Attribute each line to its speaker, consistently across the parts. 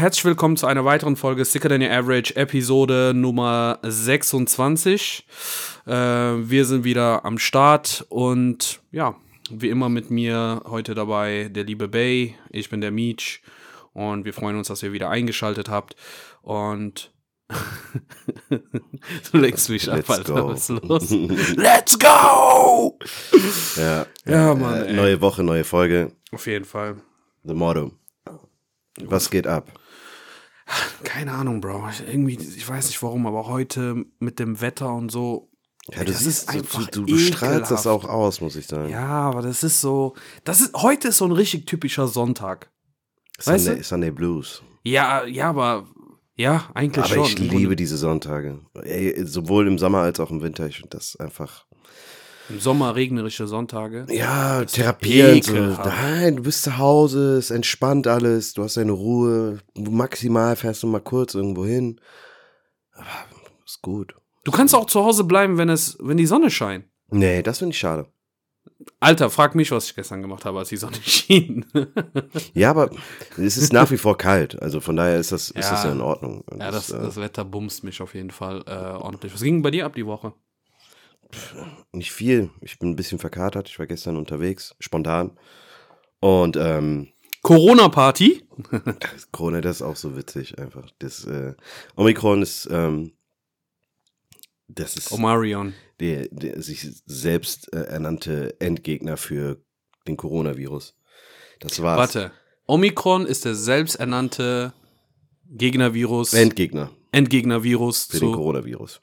Speaker 1: Herzlich willkommen zu einer weiteren Folge Sicker Than Your Average, Episode Nummer 26. Äh, wir sind wieder am Start und ja, wie immer mit mir heute dabei der liebe Bay, ich bin der Meech und wir freuen uns, dass ihr wieder eingeschaltet habt und du lenkst mich ab, Alter,
Speaker 2: go.
Speaker 1: was ist los? Let's go!
Speaker 2: Ja,
Speaker 1: Ja, Mann,
Speaker 2: äh, neue Woche, neue Folge.
Speaker 1: Auf jeden Fall.
Speaker 2: The Motto. Was geht ab?
Speaker 1: Keine Ahnung, Bro. Ich, irgendwie, ich weiß nicht warum, aber heute mit dem Wetter und so.
Speaker 2: Ja, du
Speaker 1: das
Speaker 2: siehst,
Speaker 1: ist
Speaker 2: du,
Speaker 1: einfach
Speaker 2: du, du strahlst das auch aus, muss ich sagen.
Speaker 1: Ja, aber das ist so. Das ist, heute ist so ein richtig typischer Sonntag.
Speaker 2: Sunday,
Speaker 1: weißt du?
Speaker 2: Sunday Blues.
Speaker 1: Ja, ja, aber. Ja, eigentlich
Speaker 2: Aber
Speaker 1: schon.
Speaker 2: ich
Speaker 1: Im
Speaker 2: liebe diese Sonntage. Ey, sowohl im Sommer als auch im Winter. Ich finde das einfach.
Speaker 1: Im Sommer regnerische Sonntage.
Speaker 2: Ja, therapierend. So. Nein, du bist zu Hause, es entspannt alles, du hast deine Ruhe. Maximal fährst du mal kurz irgendwo hin. Aber ist gut.
Speaker 1: Du kannst auch zu Hause bleiben, wenn es, wenn die Sonne scheint.
Speaker 2: Nee, das finde ich schade.
Speaker 1: Alter, frag mich, was ich gestern gemacht habe, als die Sonne schien.
Speaker 2: Ja, aber es ist nach wie vor kalt. Also von daher ist das, ist
Speaker 1: Ja.
Speaker 2: das ja in Ordnung. Und
Speaker 1: ja, das,
Speaker 2: äh,
Speaker 1: das Wetter bumst mich auf jeden Fall äh, ordentlich. Was ging bei dir ab die Woche?
Speaker 2: nicht viel. Ich bin ein bisschen verkatert. Ich war gestern unterwegs, spontan. Und ähm,
Speaker 1: Corona-Party?
Speaker 2: Corona, das ist auch so witzig einfach. Das äh, Omikron ist, ähm, das ist
Speaker 1: Omarion.
Speaker 2: Der, der sich selbst äh, ernannte Endgegner für den Coronavirus. Das war's.
Speaker 1: Warte. Omikron ist der selbsternannte Gegnervirus,
Speaker 2: Endgegner
Speaker 1: Endgegnervirus
Speaker 2: für den. Coronavirus.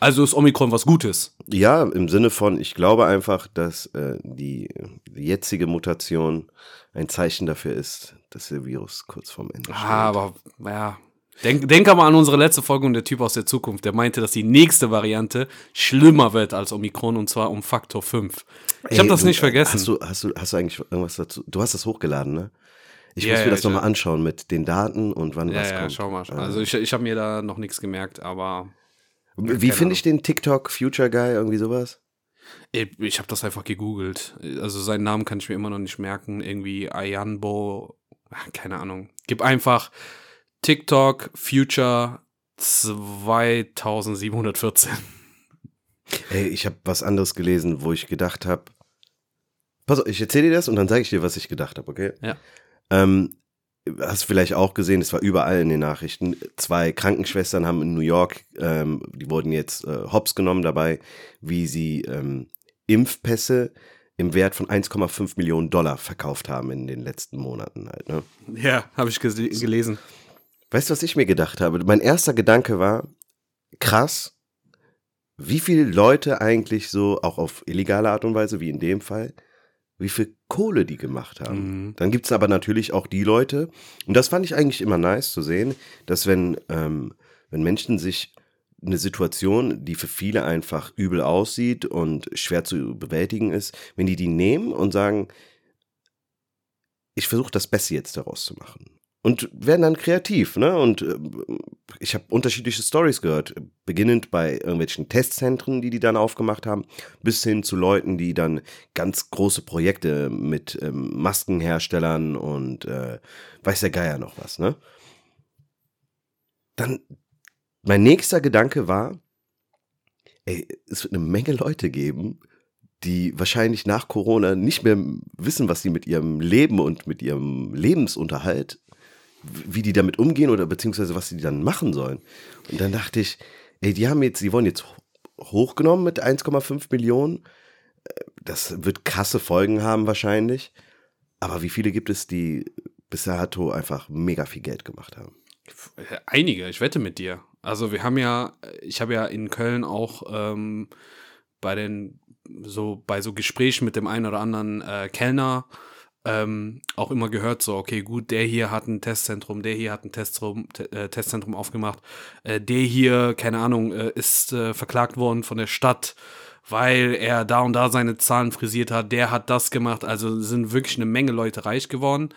Speaker 1: Also ist Omikron was Gutes.
Speaker 2: Ja, im Sinne von, ich glaube einfach, dass äh, die, die jetzige Mutation ein Zeichen dafür ist, dass der Virus kurz vorm Ende steht.
Speaker 1: Ah, aber ja. Denk, denk aber an unsere letzte Folge und der Typ aus der Zukunft, der meinte, dass die nächste Variante schlimmer wird als Omikron und zwar um Faktor 5. Ich habe
Speaker 2: Ey,
Speaker 1: das
Speaker 2: du,
Speaker 1: nicht vergessen.
Speaker 2: Hast du, hast, du, hast du eigentlich irgendwas dazu? Du hast das hochgeladen, ne? Ich
Speaker 1: Ja,
Speaker 2: muss mir das nochmal anschauen mit den Daten und wann
Speaker 1: ja,
Speaker 2: was
Speaker 1: ja,
Speaker 2: kommt.
Speaker 1: schau mal. Also ich, ich habe mir da noch nichts gemerkt, aber
Speaker 2: Wie finde ich den TikTok Future Guy, irgendwie sowas?
Speaker 1: ich, ich habe das einfach gegoogelt. Also seinen Namen kann ich mir immer noch nicht merken. Irgendwie Ayanbo, ach, keine Ahnung. Gib einfach TikTok Future 2714.
Speaker 2: Ey, ich habe was anderes gelesen, wo ich gedacht habe. Pass auf, ich erzähle dir das und dann sage ich dir, was ich gedacht habe, okay?
Speaker 1: Ja.
Speaker 2: Ähm, hast vielleicht auch gesehen, es war überall in den Nachrichten. Zwei Krankenschwestern haben in New York, ähm, die wurden jetzt äh, hops genommen dabei, wie sie ähm, Impfpässe im Wert von 1,5 Millionen Dollar verkauft haben in den letzten Monaten halt, ne?
Speaker 1: Ja, habe ich gelesen.
Speaker 2: Weißt du, was ich mir gedacht habe? Mein erster Gedanke war, krass, wie viele Leute eigentlich so, auch auf illegale Art und Weise, wie in dem Fall, wie viel Kohle die gemacht haben.
Speaker 1: Mhm.
Speaker 2: Dann gibt es aber natürlich auch die Leute, und das fand ich eigentlich immer nice zu sehen, dass wenn, ähm, wenn Menschen sich eine Situation, die für viele einfach übel aussieht und schwer zu bewältigen ist, wenn die die nehmen und sagen, ich versuche das Beste jetzt daraus zu machen. Und werden dann kreativ, ne? Und äh, ich habe unterschiedliche Stories gehört, beginnend bei irgendwelchen Testzentren, die die dann aufgemacht haben, bis hin zu Leuten, die dann ganz große Projekte mit ähm, Maskenherstellern und äh, weiß der Geier noch was, ne? Dann mein nächster Gedanke war, ey, es wird eine Menge Leute geben, die wahrscheinlich nach Corona nicht mehr wissen, was sie mit ihrem Leben und mit ihrem Lebensunterhalt, wie die damit umgehen oder beziehungsweise was sie dann machen sollen. Und dann dachte ich, ey, die haben jetzt, die wurden jetzt hochgenommen mit 1,5 Millionen. Das wird krasse Folgen haben wahrscheinlich. Aber wie viele gibt es, die bis dato einfach mega viel Geld gemacht haben?
Speaker 1: Einige, ich wette mit dir. Also wir haben ja, ich habe ja in Köln auch ähm, bei den so bei so Gesprächen mit dem einen oder anderen äh, Kellner ähm, auch immer gehört, so, okay, gut, der hier hat ein Testzentrum, der hier hat ein Testzentrum, te äh, Testzentrum aufgemacht, äh, der hier, keine Ahnung, äh, ist äh, verklagt worden von der Stadt, weil er da und da seine Zahlen frisiert hat, der hat das gemacht, also sind wirklich eine Menge Leute reich geworden.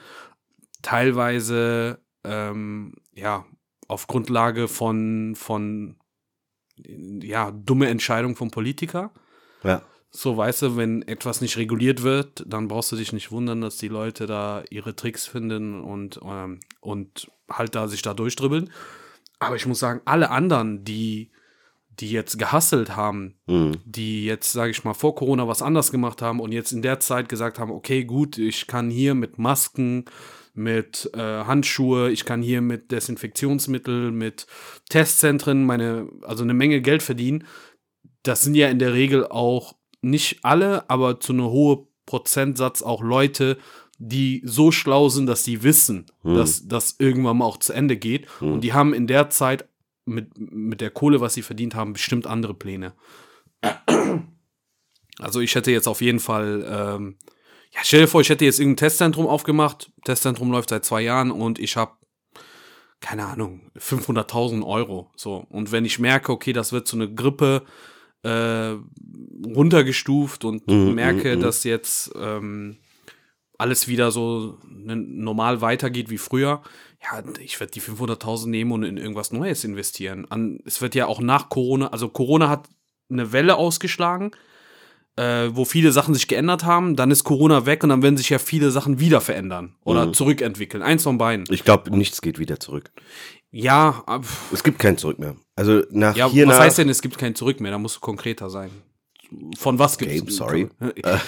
Speaker 1: Teilweise, ähm, ja, auf Grundlage von, von ja, dumme Entscheidungen vom Politiker.
Speaker 2: Ja.
Speaker 1: So, weißt du, wenn etwas nicht reguliert wird, dann brauchst du dich nicht wundern, dass die Leute da ihre Tricks finden und, ähm, und halt da sich da durchdribbeln. Aber ich muss sagen, alle anderen, die, die jetzt gehasselt haben,
Speaker 2: Mhm.
Speaker 1: die jetzt, sage ich mal, vor Corona was anders gemacht haben und jetzt in der Zeit gesagt haben, okay, gut, ich kann hier mit Masken, mit äh, Handschuhe, ich kann hier mit Desinfektionsmittel, mit Testzentren meine, also eine Menge Geld verdienen. Das sind ja in der Regel auch nicht alle, aber zu einem hohen Prozentsatz auch Leute, die so schlau sind, dass sie wissen, dass das irgendwann mal auch zu Ende geht. Und die haben in der Zeit mit, mit der Kohle, was sie verdient haben, bestimmt andere Pläne. Also ich hätte jetzt auf jeden Fall, ähm, ja, stell dir vor, ich hätte jetzt irgendein Testzentrum aufgemacht. Testzentrum läuft seit zwei Jahren und ich habe, keine Ahnung, 500.000 Euro. So. Und wenn ich merke, okay, das wird so eine Grippe äh, runtergestuft und
Speaker 2: Mhm,
Speaker 1: merke,
Speaker 2: mhm, mhm.
Speaker 1: dass jetzt ähm, alles wieder so ne- normal weitergeht wie früher, ja, ich werde die 500.000 nehmen und in irgendwas Neues investieren. An, es wird ja auch nach Corona, also Corona hat eine Welle ausgeschlagen, äh, wo viele Sachen sich geändert haben, dann ist Corona weg und dann werden sich ja viele Sachen wieder verändern oder
Speaker 2: Mhm.
Speaker 1: zurückentwickeln. Eins von beiden.
Speaker 2: Ich glaube, nichts geht wieder zurück.
Speaker 1: Ja,
Speaker 2: Es gibt kein Zurück mehr. Also nach
Speaker 1: ja
Speaker 2: hier
Speaker 1: was heißt denn, es gibt kein Zurück mehr? Da musst du konkreter sein. Von was gibt's?
Speaker 2: Okay, sorry.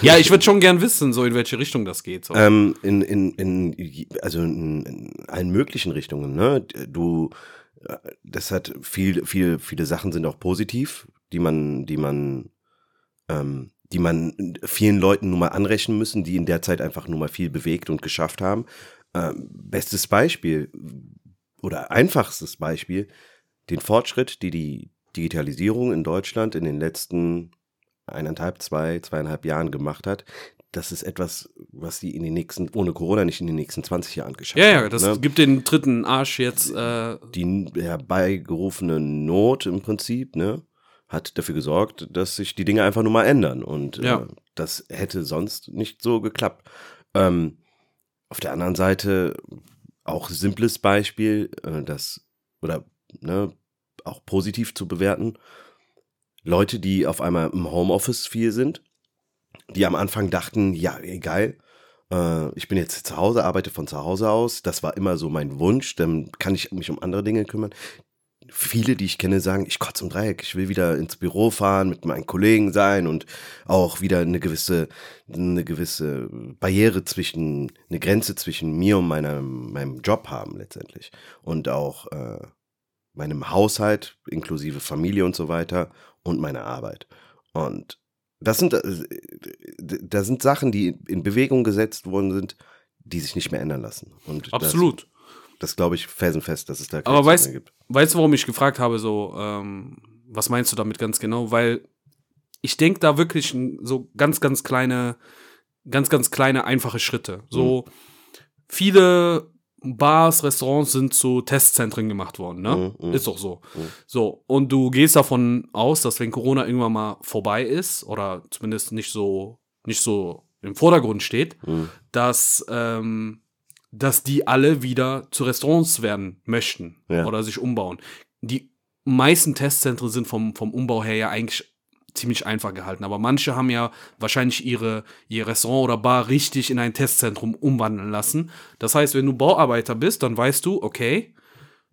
Speaker 1: Ja, ich würde schon gern wissen, so in welche Richtung das geht. So.
Speaker 2: Ähm, in, in, in, also in, in allen möglichen Richtungen, ne? Du, äh, das hat viel, viel, viele Sachen sind auch positiv, die man, die man, ähm, die man vielen Leuten nun mal anrechnen müssen, die in der Zeit einfach nur mal viel bewegt und geschafft haben. Ähm, bestes Beispiel oder einfachstes Beispiel, den Fortschritt, die die Digitalisierung in Deutschland in den letzten eineinhalb, zwei, zweieinhalb Jahren gemacht hat, das ist etwas, was die in den nächsten, ohne Corona nicht in den nächsten 20 Jahren geschafft
Speaker 1: ja, ja,
Speaker 2: haben.
Speaker 1: das
Speaker 2: ne?
Speaker 1: gibt den dritten Arsch jetzt. Äh,
Speaker 2: Die herbeigerufene Not im Prinzip, ne, hat dafür gesorgt, dass sich die Dinge einfach nur mal ändern. Und
Speaker 1: Ja.
Speaker 2: äh, das hätte sonst nicht so geklappt. Ähm, auf der anderen Seite auch simples Beispiel, äh, das oder ne, auch positiv zu bewerten. Leute, die auf einmal im Homeoffice viel sind, die am Anfang dachten, ja, egal, äh, ich bin jetzt zu Hause, arbeite von zu Hause aus. Das war immer so mein Wunsch, dann kann ich mich um andere Dinge kümmern. Viele, die ich kenne, sagen, ich kotze im Dreieck, ich will wieder ins Büro fahren, mit meinen Kollegen sein und auch wieder eine gewisse, eine gewisse Barriere zwischen, eine Grenze zwischen mir und meinem, meinem Job haben letztendlich. Und auch äh, meinem Haushalt, inklusive Familie und so weiter und meiner Arbeit. Und das sind, äh, da sind Sachen, die in Bewegung gesetzt worden sind, die sich nicht mehr ändern lassen. Und
Speaker 1: absolut.
Speaker 2: Das, glaube ich felsenfest, dass es da
Speaker 1: Aber
Speaker 2: Zug
Speaker 1: weißt,
Speaker 2: gibt.
Speaker 1: weißt du, warum ich gefragt habe, so, ähm, was meinst du damit ganz genau? Weil ich denke da wirklich so ganz, ganz kleine, ganz, ganz kleine, einfache Schritte. So viele Bars, Restaurants sind zu Testzentren gemacht worden, ne?
Speaker 2: Mhm, mhm.
Speaker 1: Ist doch so.
Speaker 2: Mhm.
Speaker 1: So, und du gehst davon aus, dass wenn Corona irgendwann mal vorbei ist, oder zumindest nicht so, nicht so im Vordergrund steht,
Speaker 2: Mhm.
Speaker 1: dass, ähm, dass die alle wieder zu Restaurants werden möchten
Speaker 2: Ja.
Speaker 1: oder sich umbauen. Die meisten Testzentren sind vom, vom Umbau her ja eigentlich ziemlich einfach gehalten, aber manche haben ja wahrscheinlich ihre, ihr Restaurant oder Bar richtig in ein Testzentrum umwandeln lassen. Das heißt, wenn du Bauarbeiter bist, dann weißt du, okay,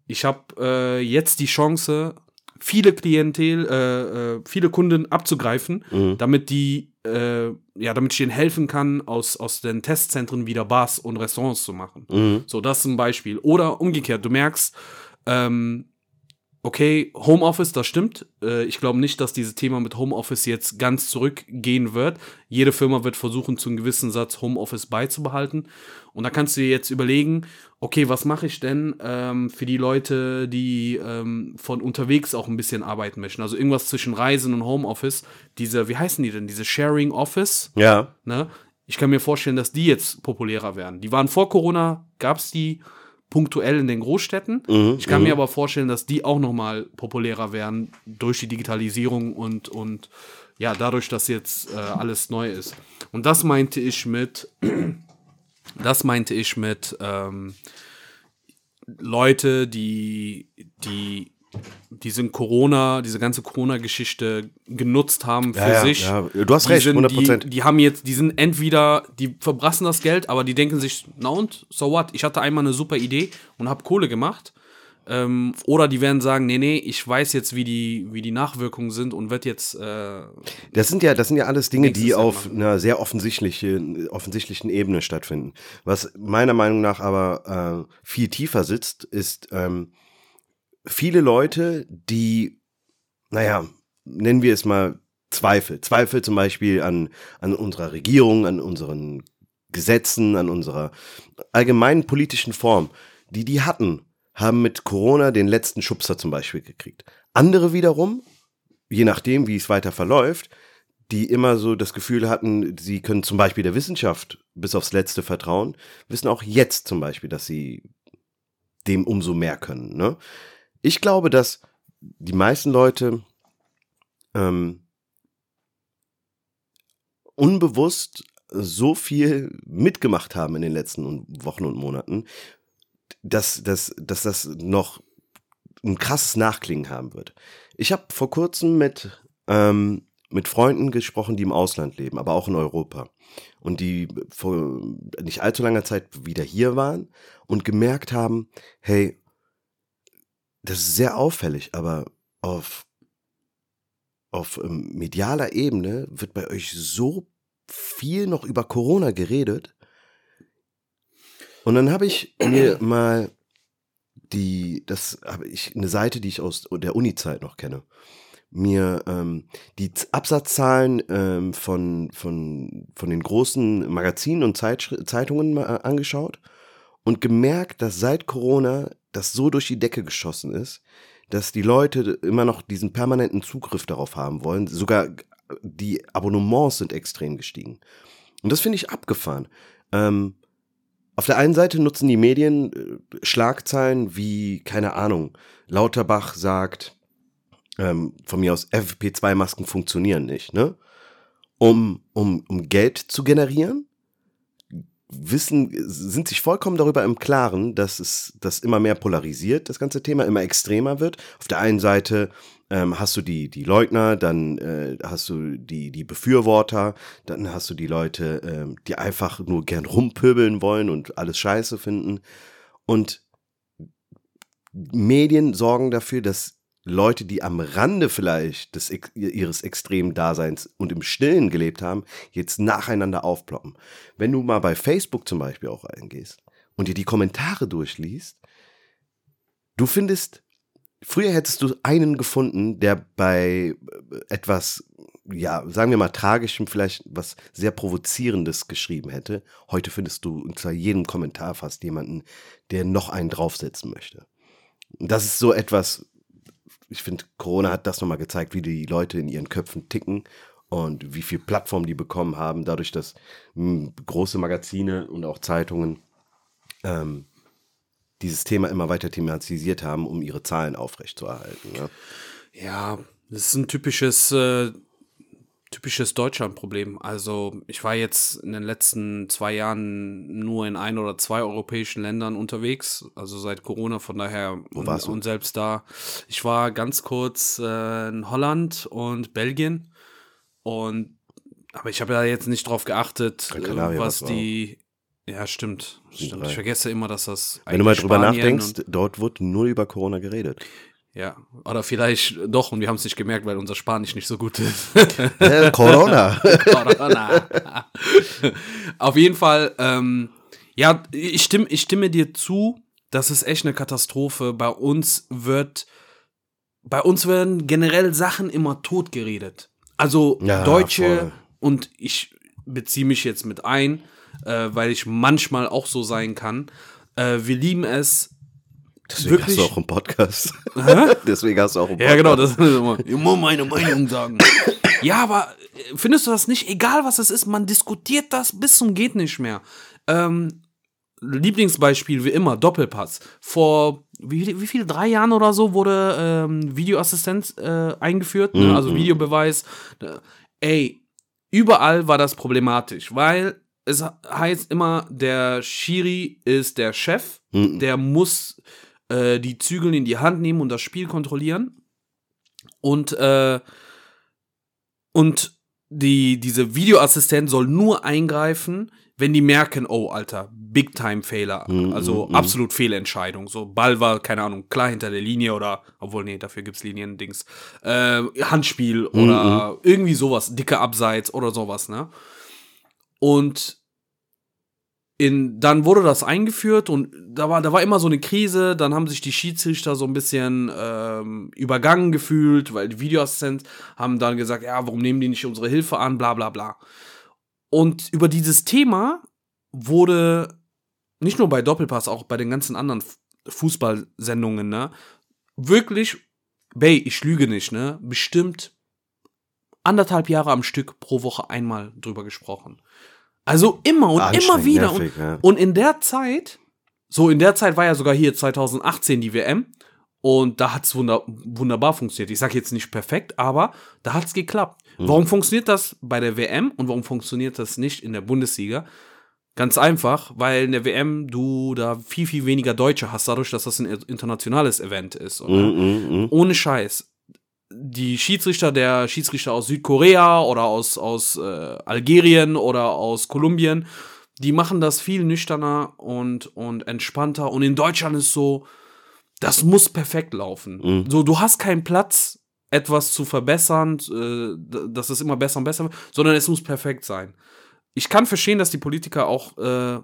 Speaker 1: ich habe äh, jetzt die Chance, viele Klientel, äh, äh, viele Kunden abzugreifen,
Speaker 2: Mhm.
Speaker 1: damit die, äh, ja, damit ich ihnen helfen kann, aus, aus den Testzentren wieder Bars und Restaurants zu machen.
Speaker 2: Mhm.
Speaker 1: So, das ist ein Beispiel. Oder umgekehrt, du merkst, ähm, okay, Homeoffice, das stimmt. Äh, ich glaube nicht, dass dieses Thema mit Homeoffice jetzt ganz zurückgehen wird. Jede Firma wird versuchen, zu einem gewissen Satz Homeoffice beizubehalten. Und da kannst du dir jetzt überlegen, okay, was mache ich denn ähm, für die Leute, die ähm, von unterwegs auch ein bisschen arbeiten möchten? Also irgendwas zwischen Reisen und Homeoffice. Diese, wie heißen die denn? Diese Sharing Office?
Speaker 2: Ja,
Speaker 1: Ne? Ich kann mir vorstellen, dass die jetzt populärer werden. Die waren vor Corona, gab es die punktuell in den Großstädten.
Speaker 2: Mhm,
Speaker 1: Ich kann
Speaker 2: mhm.
Speaker 1: mir aber vorstellen, dass die auch noch mal populärer werden durch die Digitalisierung und, und ja, dadurch, dass jetzt äh, alles neu ist. Und das meinte ich mit, das meinte ich mit ähm, Leute, die, die diesen Corona, diese ganze Corona-Geschichte genutzt haben für
Speaker 2: Ja,
Speaker 1: sich.
Speaker 2: ja. Du hast
Speaker 1: Die
Speaker 2: recht,
Speaker 1: sind-
Speaker 2: 100%.
Speaker 1: Die, die haben jetzt, die sind entweder, die verbrassen das Geld, aber die denken sich, na und, so what? Ich hatte einmal eine super Idee und habe Kohle gemacht. Ähm, oder die werden sagen, nee, nee, ich weiß jetzt, wie die, wie die Nachwirkungen sind und wird jetzt, äh,
Speaker 2: Das sind ja, das sind ja alles Dinge, die auf
Speaker 1: machen.
Speaker 2: einer sehr offensichtlichen, offensichtlichen Ebene stattfinden. Was meiner Meinung nach aber äh, viel tiefer sitzt, ist ähm, viele Leute, die, naja, nennen wir es mal Zweifel. Zweifel zum Beispiel an, an unserer Regierung, an unseren Gesetzen, an unserer allgemeinen politischen Form, die die hatten, haben mit Corona den letzten Schubser zum Beispiel gekriegt. Andere wiederum, je nachdem, wie es weiter verläuft, die immer so das Gefühl hatten, sie können zum Beispiel der Wissenschaft bis aufs Letzte vertrauen, wissen auch jetzt zum Beispiel, dass sie dem umso mehr können. Ne? Ich glaube, dass die meisten Leute ähm, unbewusst so viel mitgemacht haben in den letzten Wochen und Monaten, dass, dass, dass das noch ein krasses Nachklingen haben wird. Ich habe vor kurzem mit, ähm, mit Freunden gesprochen, die im Ausland leben, aber auch in Europa. Und die vor nicht allzu langer Zeit wieder hier waren und gemerkt haben, hey, das ist sehr auffällig, aber auf, auf ähm, medialer Ebene wird bei euch so viel noch über Corona geredet. Und dann habe ich mir mal die, das habe ich, eine Seite, die ich aus der Uni-Zeit noch kenne, mir ähm, die Absatzzahlen ähm, von, von, von den großen Magazinen und Zeitungen mal äh, angeschaut und gemerkt, dass seit Corona das so durch die Decke geschossen ist, dass die Leute immer noch diesen permanenten Zugriff darauf haben wollen. Sogar die Abonnements sind extrem gestiegen. Und das finde ich abgefahren. Ähm, auf der einen Seite nutzen die Medien äh, Schlagzeilen wie, keine Ahnung, Lauterbach sagt, ähm, von mir aus, FFP2-Masken funktionieren nicht, ne? Um, um, um Geld zu generieren, wissen, sind sich vollkommen darüber im Klaren, dass es das immer mehr polarisiert, das ganze Thema, immer extremer wird. Auf der einen Seite ähm, hast du die, die Leugner, dann äh, hast du die, die Befürworter, dann hast du die Leute, ähm, die einfach nur gern rumpöbeln wollen und alles scheiße finden. Und Medien sorgen dafür, dass Leute, die am Rande vielleicht des, ihres extremen Daseins und im Stillen gelebt haben, jetzt nacheinander aufploppen. Wenn du mal bei Facebook zum Beispiel auch eingehst und dir die Kommentare durchliest, du findest, früher hättest du einen gefunden, der bei äh, etwas, ja, sagen wir mal tragischem, vielleicht was sehr provozierendes geschrieben hätte. Heute findest du unter jedem Kommentar fast jemanden, der noch einen draufsetzen möchte. Das ist so etwas, ich finde, Corona hat das nochmal gezeigt, wie die Leute in ihren Köpfen ticken und wie viel Plattform die bekommen haben, dadurch, dass mh, große Magazine und auch Zeitungen ähm, dieses Thema immer weiter thematisiert haben, um ihre Zahlen aufrechtzuerhalten. Ne?
Speaker 1: Ja, das ist ein typisches, äh, typisches Deutschland-Problem. Also ich war jetzt in den letzten zwei Jahren nur in ein oder zwei europäischen Ländern unterwegs, also seit Corona, von daher
Speaker 2: Wo
Speaker 1: und,
Speaker 2: warst du?
Speaker 1: und selbst da. Ich war ganz kurz äh, in Holland und Belgien und aber ich habe ja jetzt nicht drauf geachtet,
Speaker 2: Canaria
Speaker 1: was die. Ja, stimmt. stimmt. Ich vergesse immer, dass das.
Speaker 2: Wenn du mal drüber
Speaker 1: Spanien
Speaker 2: nachdenkst, dort wurde null über Corona geredet.
Speaker 1: Ja, oder vielleicht doch und wir haben es nicht gemerkt, weil unser Spanisch nicht so gut ist.
Speaker 2: Äh, Corona.
Speaker 1: Corona. Auf jeden Fall, ähm, ja, ich stimme, ich stimme dir zu, das ist echt eine Katastrophe. Bei uns wird, bei uns werden generell Sachen immer tot geredet. Also
Speaker 2: Ja,
Speaker 1: Deutsche,
Speaker 2: voll.
Speaker 1: und ich beziehe mich jetzt mit ein, äh, weil ich manchmal auch so sein kann. Äh, wir lieben es,
Speaker 2: Deswegen
Speaker 1: Wirklich?
Speaker 2: hast du auch einen Podcast. Deswegen hast du auch einen
Speaker 1: Ja,
Speaker 2: Podcast.
Speaker 1: genau, das immer, immer meine Meinung sagen. ja, aber äh, findest du das nicht? Egal was es ist, man diskutiert das bis zum geht nicht mehr. Ähm, Lieblingsbeispiel wie immer, Doppelpass. Vor wie, wie viel, drei Jahren oder so wurde ähm, Videoassistenz äh, eingeführt, ne? also Videobeweis. Ey, überall war das problematisch, weil es heißt immer, der Schiri ist der Chef,
Speaker 2: Mhm.
Speaker 1: der muss äh, die Zügel in die Hand nehmen und das Spiel kontrollieren. Und, äh, und die, diese Videoassistent soll nur eingreifen, wenn die merken, oh, Alter, Big-Time-Fehler,
Speaker 2: Mhm,
Speaker 1: also
Speaker 2: mhm.
Speaker 1: absolut Fehlentscheidung. So, Ball war, keine Ahnung, klar hinter der Linie oder, obwohl, nee, dafür gibt's Linien-Dings, äh, Handspiel oder irgendwie sowas, dicke Abseits oder sowas, ne? Und in, dann wurde das eingeführt und da war, da war immer so eine Krise, dann haben sich die Schiedsrichter so ein bisschen ähm, übergangen gefühlt, weil die Videoassistenten haben dann gesagt, ja, warum nehmen die nicht unsere Hilfe an, bla bla bla. Und über dieses Thema wurde nicht nur bei Doppelpass, auch bei den ganzen anderen Fußballsendungen, ne, wirklich, Bay, ich lüge nicht, ne, bestimmt anderthalb Jahre am Stück pro Woche einmal drüber gesprochen. Also immer und immer
Speaker 2: Anstrengend,
Speaker 1: wieder.
Speaker 2: nervig,
Speaker 1: und,
Speaker 2: ja.
Speaker 1: und in der Zeit, so in der Zeit war ja sogar hier 2018 die WM und da hat's wunder, wunderbar funktioniert. Ich sage jetzt nicht perfekt, aber da hat's geklappt.
Speaker 2: Hm.
Speaker 1: Warum funktioniert das bei der WM und warum funktioniert das nicht in der Bundesliga? Ganz einfach, weil in der WM du da viel, viel weniger Deutsche hast, dadurch, dass das ein internationales Event ist.
Speaker 2: Mm, mm, mm.
Speaker 1: ohne Scheiß. Die Schiedsrichter, der Schiedsrichter aus Südkorea oder aus, aus äh, Algerien oder aus Kolumbien, die machen das viel nüchterner und, und entspannter. Und in Deutschland ist so, das muss perfekt laufen.
Speaker 2: Mhm.
Speaker 1: So, du hast keinen Platz, etwas zu verbessern, äh, dass es immer besser und besser wird, sondern es muss perfekt sein. Ich kann verstehen, dass die Politiker auch äh,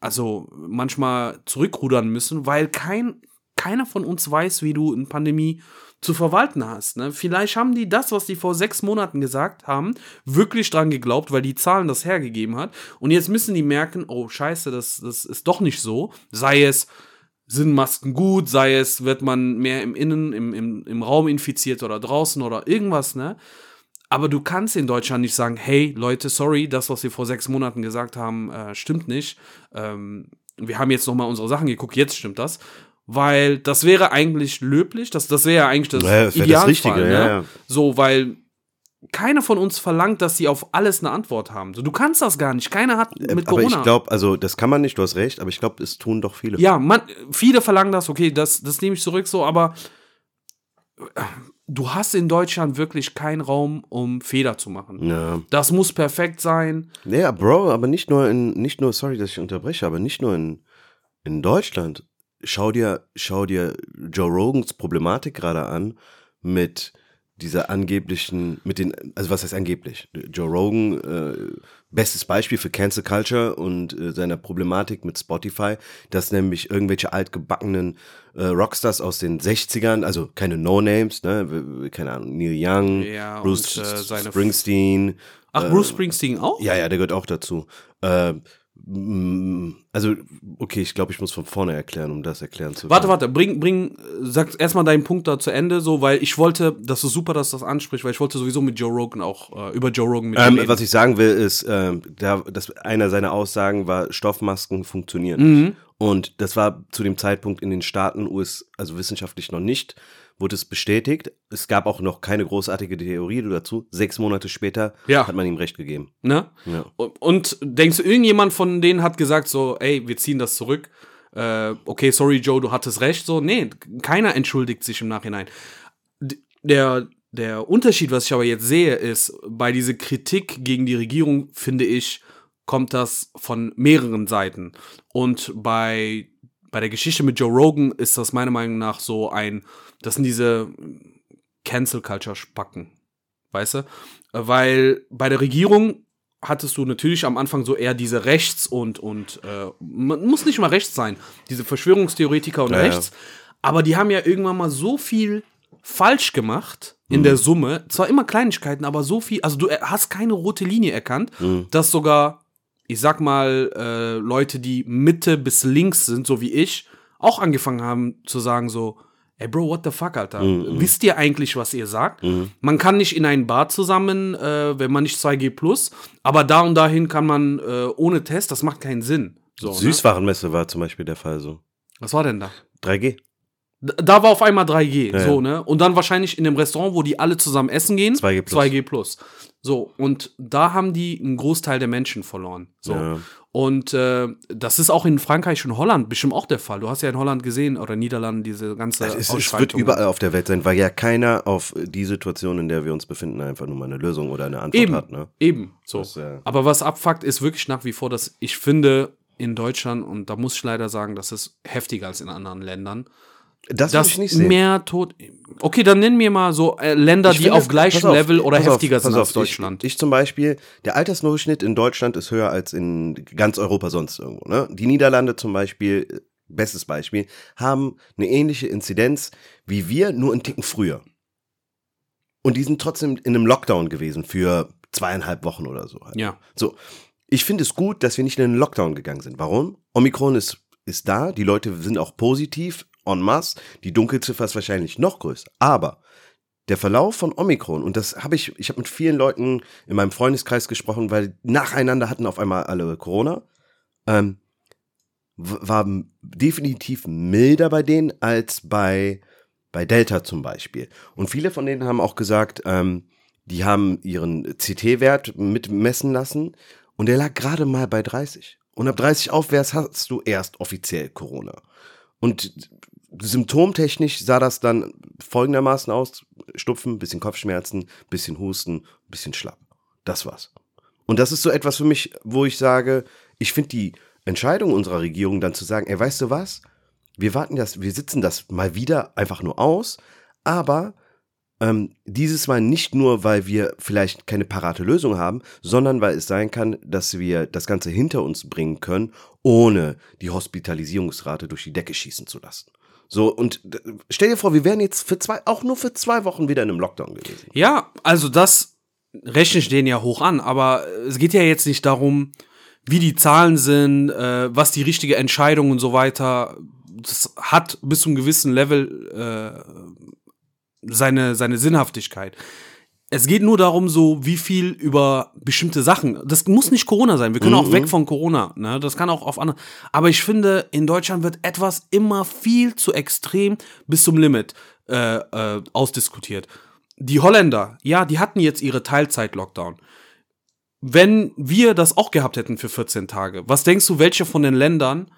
Speaker 1: also manchmal zurückrudern müssen, weil kein, keiner von uns weiß, wie du in Pandemie zu verwalten hast. Ne? Vielleicht haben die das, was die vor sechs Monaten gesagt haben, wirklich dran geglaubt, weil die Zahlen das hergegeben hat. Und jetzt müssen die merken, oh scheiße, das, das ist doch nicht so. Sei es, sind Masken gut, sei es, wird man mehr im Innen, im, im, im Raum infiziert oder draußen oder irgendwas, ne? Aber du kannst in Deutschland nicht sagen, hey Leute, sorry, das, was wir vor sechs Monaten gesagt haben, äh, stimmt nicht. Ähm, wir haben jetzt noch mal unsere Sachen geguckt, jetzt stimmt das. Weil das wäre eigentlich löblich, das, das wäre ja eigentlich das
Speaker 2: Ja, das das. Richtige,
Speaker 1: ne?
Speaker 2: ja, ja.
Speaker 1: So, weil keiner von uns verlangt, dass sie auf alles eine Antwort haben. So, du kannst das gar nicht. Keiner hat mit
Speaker 2: aber
Speaker 1: Corona.
Speaker 2: ich glaube, also das kann man nicht, du hast recht, aber ich glaube, es tun doch viele.
Speaker 1: Ja, man, viele verlangen das, okay, das, das nehme ich zurück so, aber äh, du hast in Deutschland wirklich keinen Raum, um Fehler zu machen.
Speaker 2: Ja.
Speaker 1: Das muss perfekt sein.
Speaker 2: Ja, Bro, aber nicht nur in, nicht nur, sorry, dass ich unterbreche, aber nicht nur in, in Deutschland. Schau dir, schau dir Joe Rogans Problematik gerade an mit dieser angeblichen, mit den, also was heißt angeblich? Joe Rogan, äh, bestes Beispiel für Cancel Culture und äh, seiner Problematik mit Spotify, dass nämlich irgendwelche altgebackenen äh, Rockstars aus den 60ern, also keine No-Names, ne, keine Ahnung, Neil Young,
Speaker 1: Ja,
Speaker 2: Bruce
Speaker 1: und, äh,
Speaker 2: Springsteen,
Speaker 1: Ach, Bruce Springsteen auch?
Speaker 2: ja, ja, der gehört auch dazu. Äh, mm, also, okay, ich glaube, ich muss von vorne erklären, um das erklären zu können.
Speaker 1: Warte, warte, bring, bring, sag erstmal deinen Punkt da zu Ende, so, weil ich wollte, das ist super, dass du das ansprichst, weil ich wollte sowieso mit Joe Rogan auch, äh, über Joe Rogan mit
Speaker 2: Ähm,
Speaker 1: reden.
Speaker 2: was ich sagen will, ist, ähm, da, dass einer seiner Aussagen war, Stoffmasken funktionieren.
Speaker 1: Mhm.
Speaker 2: Und das war zu dem Zeitpunkt in den Staaten, US, also wissenschaftlich noch nicht, wurde es bestätigt. Es gab auch noch keine großartige Theorie dazu. Sechs Monate später
Speaker 1: Ja.
Speaker 2: hat man ihm recht gegeben.
Speaker 1: Ne?
Speaker 2: Ja.
Speaker 1: Und, und denkst du, irgendjemand von denen hat gesagt so, ey, wir ziehen das zurück. Äh, okay, sorry Joe, du hattest recht. So, nee, keiner entschuldigt sich im Nachhinein. Der, der Unterschied, was ich aber jetzt sehe, ist, bei dieser Kritik gegen die Regierung, finde ich, kommt das von mehreren Seiten. Und bei, bei der Geschichte mit Joe Rogan ist das meiner Meinung nach so ein, das sind diese Cancel Culture Spacken. Weißt du? Weil bei der Regierung hattest du natürlich am Anfang so eher diese Rechts- und, und äh, man muss nicht mal rechts sein, diese Verschwörungstheoretiker und
Speaker 2: Ja, ja.
Speaker 1: rechts, aber die haben ja irgendwann mal so viel falsch gemacht in der Summe, zwar immer Kleinigkeiten, aber so viel, also du äh, hast keine rote Linie erkannt, dass sogar, ich sag mal, äh, Leute, die Mitte bis links sind, so wie ich, auch angefangen haben zu sagen so, ey Bro, what the fuck, Alter? Wisst ihr eigentlich, was ihr sagt? Man kann nicht in ein Bar zusammen, äh, wenn man nicht 2G plus, aber da und dahin kann man äh, ohne Test, das macht keinen Sinn. So, ne?
Speaker 2: Süßwarenmesse war zum Beispiel der Fall so.
Speaker 1: Was war denn da?
Speaker 2: 3G.
Speaker 1: D- Da war auf einmal 3G,
Speaker 2: Ja,
Speaker 1: so, ne? Und dann wahrscheinlich in dem Restaurant, wo die alle zusammen essen gehen,
Speaker 2: 2G plus.
Speaker 1: 2G plus. So, und da haben die einen Großteil der Menschen verloren. So.
Speaker 2: Ja.
Speaker 1: Und äh, das ist auch in Frankreich und Holland bestimmt auch der Fall. Du hast ja in Holland gesehen oder Niederlanden diese ganze
Speaker 2: Es, es wird überall auf der Welt sein, weil ja keiner auf die Situation, in der wir uns befinden, einfach nur mal eine Lösung oder eine Antwort
Speaker 1: Eben,
Speaker 2: hat. Ne?
Speaker 1: eben. So.
Speaker 2: Das, äh,
Speaker 1: Aber was abfuckt, ist wirklich nach wie vor, dass ich finde, in Deutschland, und da muss ich leider sagen, das ist heftiger als in anderen Ländern,
Speaker 2: Das
Speaker 1: dass
Speaker 2: ich nicht sehen.
Speaker 1: mehr Tot. Okay, dann nenn mir mal so äh, Länder,
Speaker 2: Ich
Speaker 1: die
Speaker 2: finde,
Speaker 1: auf gleichem
Speaker 2: auf,
Speaker 1: Level oder
Speaker 2: auf,
Speaker 1: heftiger
Speaker 2: pass
Speaker 1: sind als
Speaker 2: auf,
Speaker 1: Deutschland.
Speaker 2: Ich, ich zum Beispiel, der Altersdurchschnitt in Deutschland ist höher als in ganz Europa sonst irgendwo. Ne? Die Niederlande zum Beispiel, bestes Beispiel, haben eine ähnliche Inzidenz wie wir, nur einen Ticken früher. Und die sind trotzdem in einem Lockdown gewesen für zweieinhalb Wochen oder so. Halt.
Speaker 1: ja.
Speaker 2: So, ich finde es gut, dass wir nicht in einen Lockdown gegangen sind. Warum? Omikron ist, ist da, die Leute sind auch positiv, en masse, die Dunkelziffer ist wahrscheinlich noch größer. Aber der Verlauf von Omikron, und das habe ich, ich habe mit vielen Leuten in meinem Freundeskreis gesprochen, weil nacheinander hatten auf einmal alle Corona, ähm, war definitiv milder bei denen als bei, bei Delta zum Beispiel. Und viele von denen haben auch gesagt, ähm, die haben ihren CT-Wert mitmessen lassen und der lag gerade mal bei 30. Und ab 30 aufwärts hast du erst offiziell Corona. Und symptomtechnisch sah das dann folgendermaßen aus: Stupfen, bisschen Kopfschmerzen, bisschen Husten, bisschen schlapp. Das war's. Und das ist so etwas für mich, wo ich sage, ich finde die Entscheidung unserer Regierung dann zu sagen, ey, weißt du was? Wir warten das, wir sitzen das mal wieder einfach nur aus, aber ähm, dieses Mal nicht nur, weil wir vielleicht keine parate Lösung haben, sondern weil es sein kann, dass wir das Ganze hinter uns bringen können, ohne die Hospitalisierungsrate durch die Decke schießen zu lassen. So, und stell dir vor, wir wären jetzt für zwei, auch nur für zwei Wochen wieder in einem Lockdown gewesen.
Speaker 1: Ja, also das rechne ich denen ja hoch an, aber es geht ja jetzt nicht darum, wie die Zahlen sind, äh, was die richtige Entscheidung und so weiter. Das hat bis zu einem gewissen Level äh, seine, seine Sinnhaftigkeit. Es geht nur darum, so wie viel über bestimmte Sachen. Das muss nicht Corona sein. Wir können auch weg von Corona. Ne? Das kann auch auf andere. Aber ich finde, in Deutschland wird etwas immer viel zu extrem bis zum Limit äh, äh, ausdiskutiert. Die Holländer, ja, die hatten jetzt ihre Teilzeit-Lockdown. Wenn wir das auch gehabt hätten für 14 Tage, was denkst du, welche von den Ländern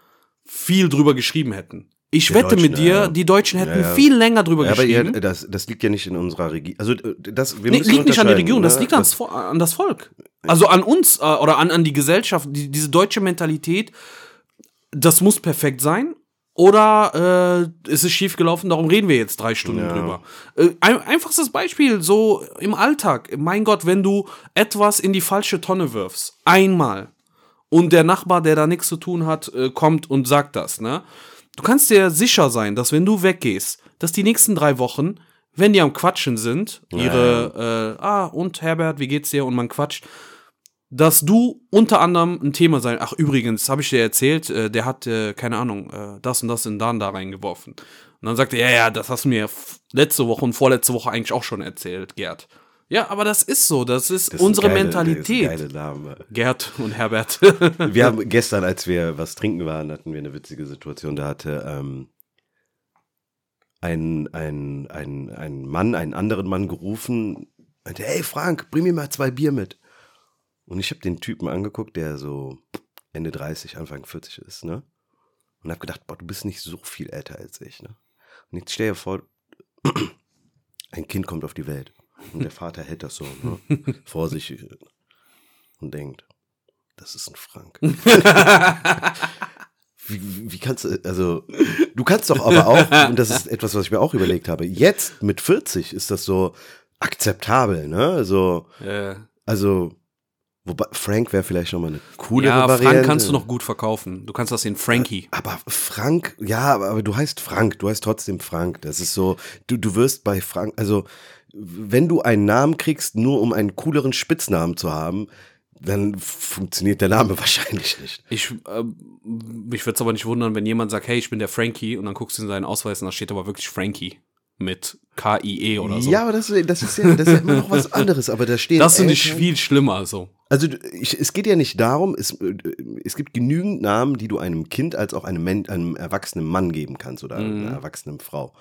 Speaker 1: viel drüber geschrieben hätten? Ich
Speaker 2: Die
Speaker 1: wette
Speaker 2: Deutschen,
Speaker 1: mit dir,
Speaker 2: ja,
Speaker 1: die Deutschen hätten
Speaker 2: Ja,
Speaker 1: viel länger drüber
Speaker 2: Ja, aber
Speaker 1: geschrieben.
Speaker 2: das, das liegt ja nicht in unserer Regierung. Also, äh, das, wir
Speaker 1: Nee, liegt nicht an der Regierung, das
Speaker 2: ne?
Speaker 1: liegt ans, Vo- an das Volk. Also an uns äh, oder an, an die Gesellschaft. Die, diese deutsche Mentalität, das muss perfekt sein. Oder äh, ist es schief gelaufen, darum reden wir jetzt drei Stunden drüber. Äh, ein, einfachstes Beispiel, so im Alltag. Mein Gott, wenn du etwas in die falsche Tonne wirfst, einmal, und der Nachbar, der da nichts zu tun hat, äh, kommt und sagt das, ne? Du kannst dir sicher sein, dass wenn du weggehst, dass die nächsten drei Wochen, wenn die am Quatschen sind, ihre, äh, ah, und Herbert, wie geht's dir? Und man quatscht, dass du unter anderem ein Thema sein. Ach, übrigens, habe ich dir erzählt, äh, der hat, äh, keine Ahnung, äh, das und das in Dan da reingeworfen. Und dann sagt er, ja, ja, das hast du mir letzte Woche und vorletzte Woche eigentlich auch schon erzählt, Gerd. Ja, aber das ist so, das ist
Speaker 2: Das
Speaker 1: unsere
Speaker 2: geile-
Speaker 1: Mentalität.
Speaker 2: Das ist Name.
Speaker 1: Gerd und Herbert.
Speaker 2: Wir haben gestern, als wir was trinken waren, hatten wir eine witzige Situation. Da hatte ähm, ein, ein, ein, ein Mann einen anderen Mann gerufen, meinte, hey Frank, bring mir mal zwei Bier mit. Und ich habe den Typen angeguckt, der so Ende 30, Anfang 40 ist, ne? Und habe gedacht, boah, du bist nicht so viel älter als ich, ne? Und jetzt stell dir vor, ein Kind kommt auf die Welt und der Vater hält das so ne? vor sich und denkt, das ist ein Frank. wie, wie kannst du, also, du kannst doch aber auch, und das ist etwas, was ich mir auch überlegt habe, jetzt mit 40 ist das so akzeptabel, ne? Also,
Speaker 1: äh,
Speaker 2: also, wobei Frank wäre vielleicht nochmal eine coole
Speaker 1: ja,
Speaker 2: Variante.
Speaker 1: Frank kannst du noch gut verkaufen. Du kannst das in Frankie.
Speaker 2: Aber Frank, ja, aber, aber du heißt Frank, du heißt trotzdem Frank. Das ist so, du, du wirst bei Frank, also wenn du einen Namen kriegst, nur um einen cooleren Spitznamen zu haben, dann funktioniert der Name wahrscheinlich nicht.
Speaker 1: Ich, äh, mich würde es aber nicht wundern, wenn jemand sagt, hey, ich bin der Frankie, und dann guckst du in seinen Ausweis und da steht aber wirklich Frankie. mit K-I-E oder so.
Speaker 2: Ja, aber das, das, ist ja, das ist ja immer noch was anderes. Aber da stehen.
Speaker 1: das finde ich viel schlimmer so.
Speaker 2: Also ich, es geht ja nicht darum, es, äh, es gibt genügend Namen, die du einem Kind als auch einem, einem erwachsenen Mann geben kannst oder
Speaker 1: Mhm.
Speaker 2: einer erwachsenen Frau.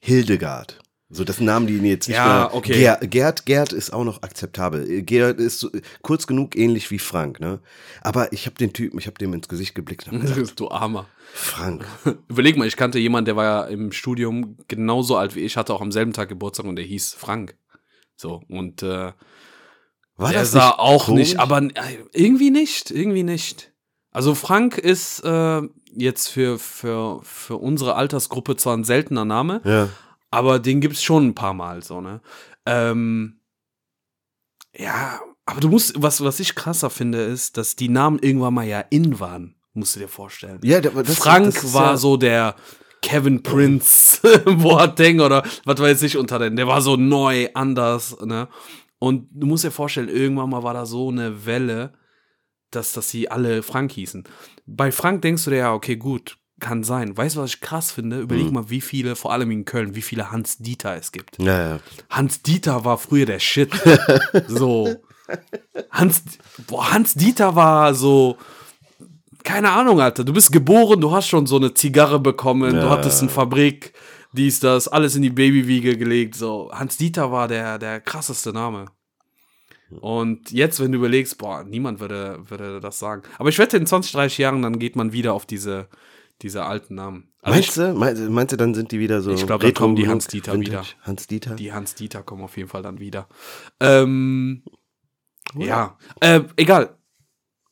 Speaker 2: Hildegard. So, das Namen, die jetzt nicht
Speaker 1: Ja,
Speaker 2: mehr.
Speaker 1: okay.
Speaker 2: Ger Gerd, Gerd ist auch noch akzeptabel. Gerd ist so, kurz genug ähnlich wie Frank, ne? Aber ich habe den Typen, ich habe dem ins Gesicht geblickt und hab gesagt,
Speaker 1: du Armer.
Speaker 2: Frank.
Speaker 1: Überleg mal, ich kannte jemanden, der war ja im Studium genauso alt wie ich, hatte auch am selben Tag Geburtstag und der hieß Frank. So, und äh,
Speaker 2: War
Speaker 1: der
Speaker 2: das
Speaker 1: sah
Speaker 2: nicht
Speaker 1: auch
Speaker 2: komisch?
Speaker 1: nicht, aber äh, irgendwie nicht, irgendwie nicht. Also Frank ist äh, jetzt für, für, für unsere Altersgruppe zwar ein seltener Name,
Speaker 2: Ja.
Speaker 1: aber den gibt's schon ein paar Mal so, ne? Ähm, ja, aber du musst, was, was ich krasser finde, ist, dass die Namen irgendwann mal ja in waren, musst du dir vorstellen.
Speaker 2: Ja, da- das,
Speaker 1: Frank
Speaker 2: das ist
Speaker 1: war
Speaker 2: ja,
Speaker 1: so der Kevin Prince Boateng oder was weiß ich unter den. Der war so neu, anders, ne? Und du musst dir vorstellen, irgendwann mal war da so eine Welle, dass, dass sie alle Frank hießen. Bei Frank denkst du dir ja, okay, gut, kann sein. Weißt du, was ich krass finde? Überleg
Speaker 2: Mhm.
Speaker 1: mal, wie viele, vor allem in Köln, wie viele Hans Dieter es gibt.
Speaker 2: Ja, ja.
Speaker 1: Hans Dieter war früher der Shit. so. Hans, boah, Hans Dieter war so. Keine Ahnung, Alter. Du bist geboren, du hast schon so eine Zigarre bekommen, du
Speaker 2: Ja.
Speaker 1: hattest eine Fabrik, dies, das, alles in die Babywiege gelegt. So. Hans Dieter war der, der krasseste Name. Und jetzt, wenn du überlegst, boah, niemand würde, würde das sagen. Aber ich wette, in 20, 30 Jahren, dann geht man wieder auf diese, diese alten Namen. Also
Speaker 2: Meinst du? Meinst, meinst du, dann sind die wieder so.
Speaker 1: Ich glaub, dann kommen die Hans-Dieter wieder.
Speaker 2: Hans-Dieter?
Speaker 1: Die Hans-Dieter kommen auf jeden Fall dann wieder. Ähm, ja, äh, egal.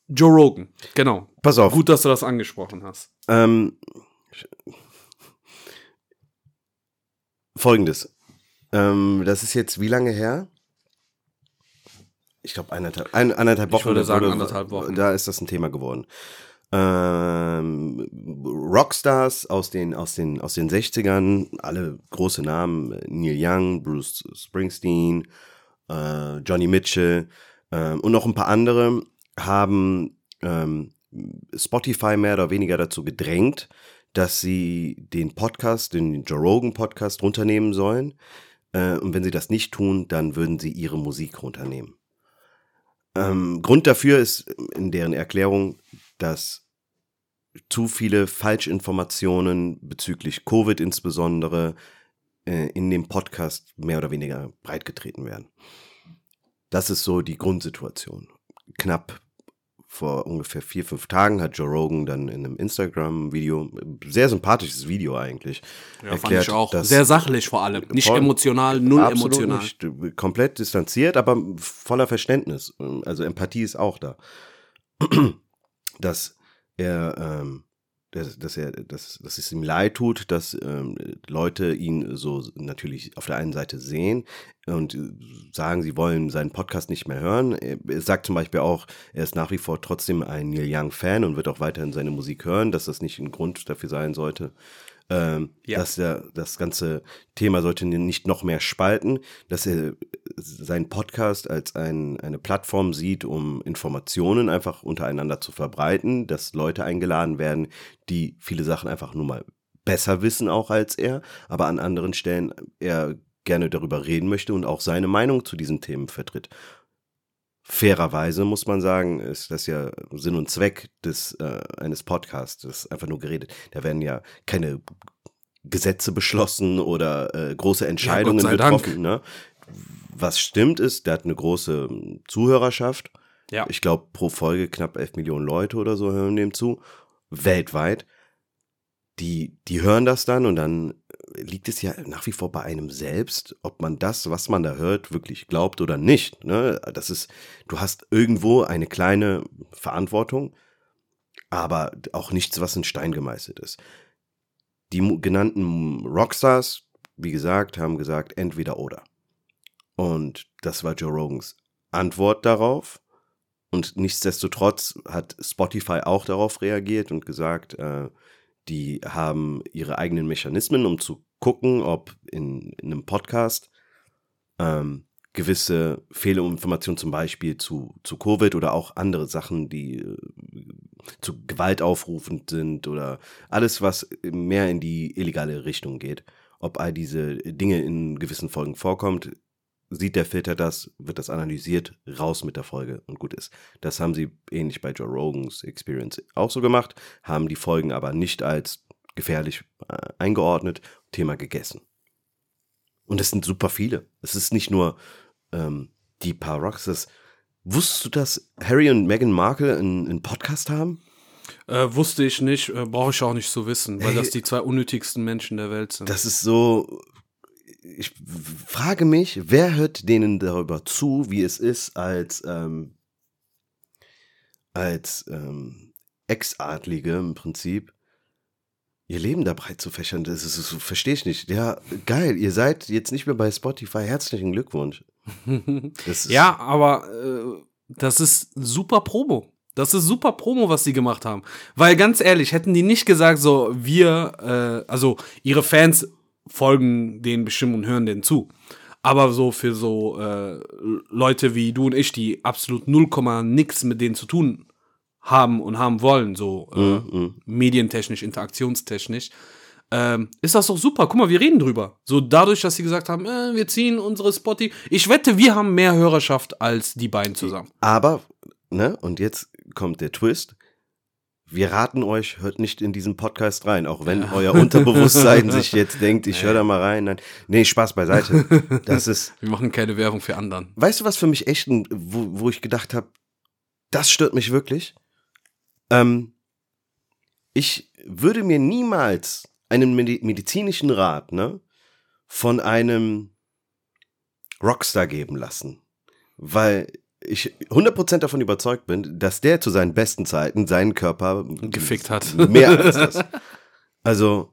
Speaker 1: Joe Rogan, genau.
Speaker 2: Pass auf.
Speaker 1: Gut, dass du das angesprochen hast.
Speaker 2: Ähm, Folgendes. Ähm, das ist jetzt wie lange her? Ich glaube anderthalb, ein, anderthalb Wochen.
Speaker 1: würde
Speaker 2: das
Speaker 1: sagen
Speaker 2: wurde-
Speaker 1: anderthalb Wochen.
Speaker 2: Da ist das ein Thema geworden. Ähm, Rockstars aus den, aus, den, aus den 60ern, alle große Namen, Neil Young, Bruce Springsteen, äh, Johnny Mitchell ähm, und noch ein paar andere haben ähm, Spotify mehr oder weniger dazu gedrängt, dass sie den Podcast, den Joe Rogan Podcast runternehmen sollen. Äh, und wenn sie das nicht tun, dann würden sie ihre Musik runternehmen. Ähm, Grund dafür ist in deren Erklärung, dass zu viele Falschinformationen bezüglich Covid insbesondere äh, in dem Podcast mehr oder weniger breitgetreten werden. Das ist so die Grundsituation. Knapp vor ungefähr vier, fünf Tagen hat Joe Rogan dann in einem Instagram-Video, sehr sympathisches Video eigentlich, erklärt, dass
Speaker 1: Sehr sachlich vor allem. Nicht
Speaker 2: Voll.
Speaker 1: emotional, null
Speaker 2: Absolut
Speaker 1: emotional.
Speaker 2: Nicht. Komplett distanziert, aber voller Verständnis. Also Empathie ist auch da. Dass er, ähm, dass, dass er, dass, dass es ihm leid tut, dass ähm, Leute ihn so natürlich auf der einen Seite sehen und sagen, sie wollen seinen Podcast nicht mehr hören. Er sagt zum Beispiel auch, er ist nach wie vor trotzdem ein Neil Young-Fan und wird auch weiterhin seine Musik hören, dass das nicht ein Grund dafür sein sollte, ähm,
Speaker 1: Ja.
Speaker 2: dass er das ganze Thema sollte nicht noch mehr spalten, dass er seinen Podcast als ein, eine Plattform sieht, um Informationen einfach untereinander zu verbreiten, dass Leute eingeladen werden, die viele Sachen einfach nur mal besser wissen auch als er, aber an anderen Stellen er gerne darüber reden möchte und auch seine Meinung zu diesen Themen vertritt. Fairerweise muss man sagen, ist das ja Sinn und Zweck des äh, eines Podcasts, das ist einfach nur geredet. Da werden ja keine Gesetze beschlossen oder äh, große Entscheidungen
Speaker 1: Dank.
Speaker 2: getroffen. Ne? Was stimmt ist, der hat eine große Zuhörerschaft.
Speaker 1: Ja.
Speaker 2: Ich glaube, pro Folge knapp 11 Millionen Leute oder so hören dem zu. Weltweit. Die, die hören das dann und dann liegt es ja nach wie vor bei einem selbst, ob man das, was man da hört, wirklich glaubt oder nicht. Ne? Das ist, du hast irgendwo eine kleine Verantwortung, aber auch nichts, was in Stein gemeißelt ist. Die genannten Rockstars, wie gesagt, haben gesagt, entweder oder. Und das war Joe Rogans Antwort darauf. Und nichtsdestotrotz hat Spotify auch darauf reagiert und gesagt, äh, die haben ihre eigenen Mechanismen, um zu gucken, ob in, in einem Podcast ähm, gewisse Fehlinformationen zum Beispiel zu, zu Covid oder auch andere Sachen, die äh, zu Gewalt aufrufend sind oder alles, was mehr in die illegale Richtung geht. Ob all diese Dinge in gewissen Folgen vorkommt, sieht der Filter das, wird das analysiert, raus mit der Folge und gut ist. Das haben sie ähnlich bei Joe Rogans Experience auch so gemacht, haben die Folgen aber nicht als gefährlich äh, eingeordnet, Thema gegessen. Und es sind super viele. Es ist nicht nur ähm, die paar. Das, wusstest du, dass Harry und Meghan Markle einen, einen Podcast haben?
Speaker 1: Äh, wusste ich nicht, äh, brauche ich auch nicht zu wissen, weil hey, das die zwei unnötigsten Menschen der Welt sind.
Speaker 2: Das ist so. Ich frage mich, wer hört denen darüber zu, wie es ist, als, ähm, als ähm, Ex-Adlige im Prinzip ihr Leben da breit zu fächern. Das, ist, das verstehe ich nicht. Ja, geil, ihr seid jetzt nicht mehr bei Spotify. Herzlichen Glückwunsch.
Speaker 1: ja, aber äh, das ist super Promo. Das ist super Promo, was sie gemacht haben. Weil ganz ehrlich, hätten die nicht gesagt, so wir, äh, also ihre Fans folgen denen bestimmt und hören denen zu. Aber so für so äh, Leute wie du und ich, die absolut 0, nix mit denen zu tun haben und haben wollen, so äh, mm, mm. medientechnisch, interaktionstechnisch, ähm, ist das doch super. Guck mal, wir reden drüber. So dadurch, dass sie gesagt haben, äh, wir ziehen unsere Spotty. Ich wette, wir haben mehr Hörerschaft als die beiden zusammen.
Speaker 2: Aber, ne, und jetzt kommt der Twist. Wir raten euch, hört nicht in diesen Podcast rein, auch wenn ja. euer Unterbewusstsein sich jetzt denkt, ich höre da mal rein. Nein, nee, Spaß beiseite. Das ist.
Speaker 1: Wir machen keine Werbung für anderen.
Speaker 2: Weißt du, was für mich echt, ein, wo, wo ich gedacht habe, das stört mich wirklich? Ähm, ich würde mir niemals einen medizinischen Rat ne, von einem Rockstar geben lassen, weil ich 100% davon überzeugt bin, dass der zu seinen besten Zeiten seinen Körper
Speaker 1: gefickt hat.
Speaker 2: Mehr als das. Also,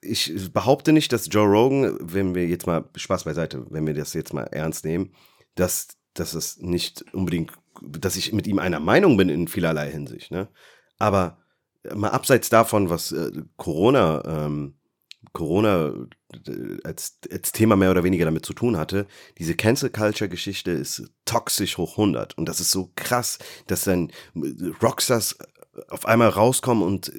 Speaker 2: ich behaupte nicht, dass Joe Rogan, wenn wir jetzt mal Spaß beiseite, wenn wir das jetzt mal ernst nehmen, dass, dass es nicht unbedingt, dass ich mit ihm einer Meinung bin in vielerlei Hinsicht, ne? Aber mal abseits davon, was äh, Corona, ähm, Corona äh, als, als Thema mehr oder weniger damit zu tun hatte, diese Cancel Culture Geschichte ist toxisch hoch 100 und das ist so krass, dass dann äh, Rockstars auf einmal rauskommen und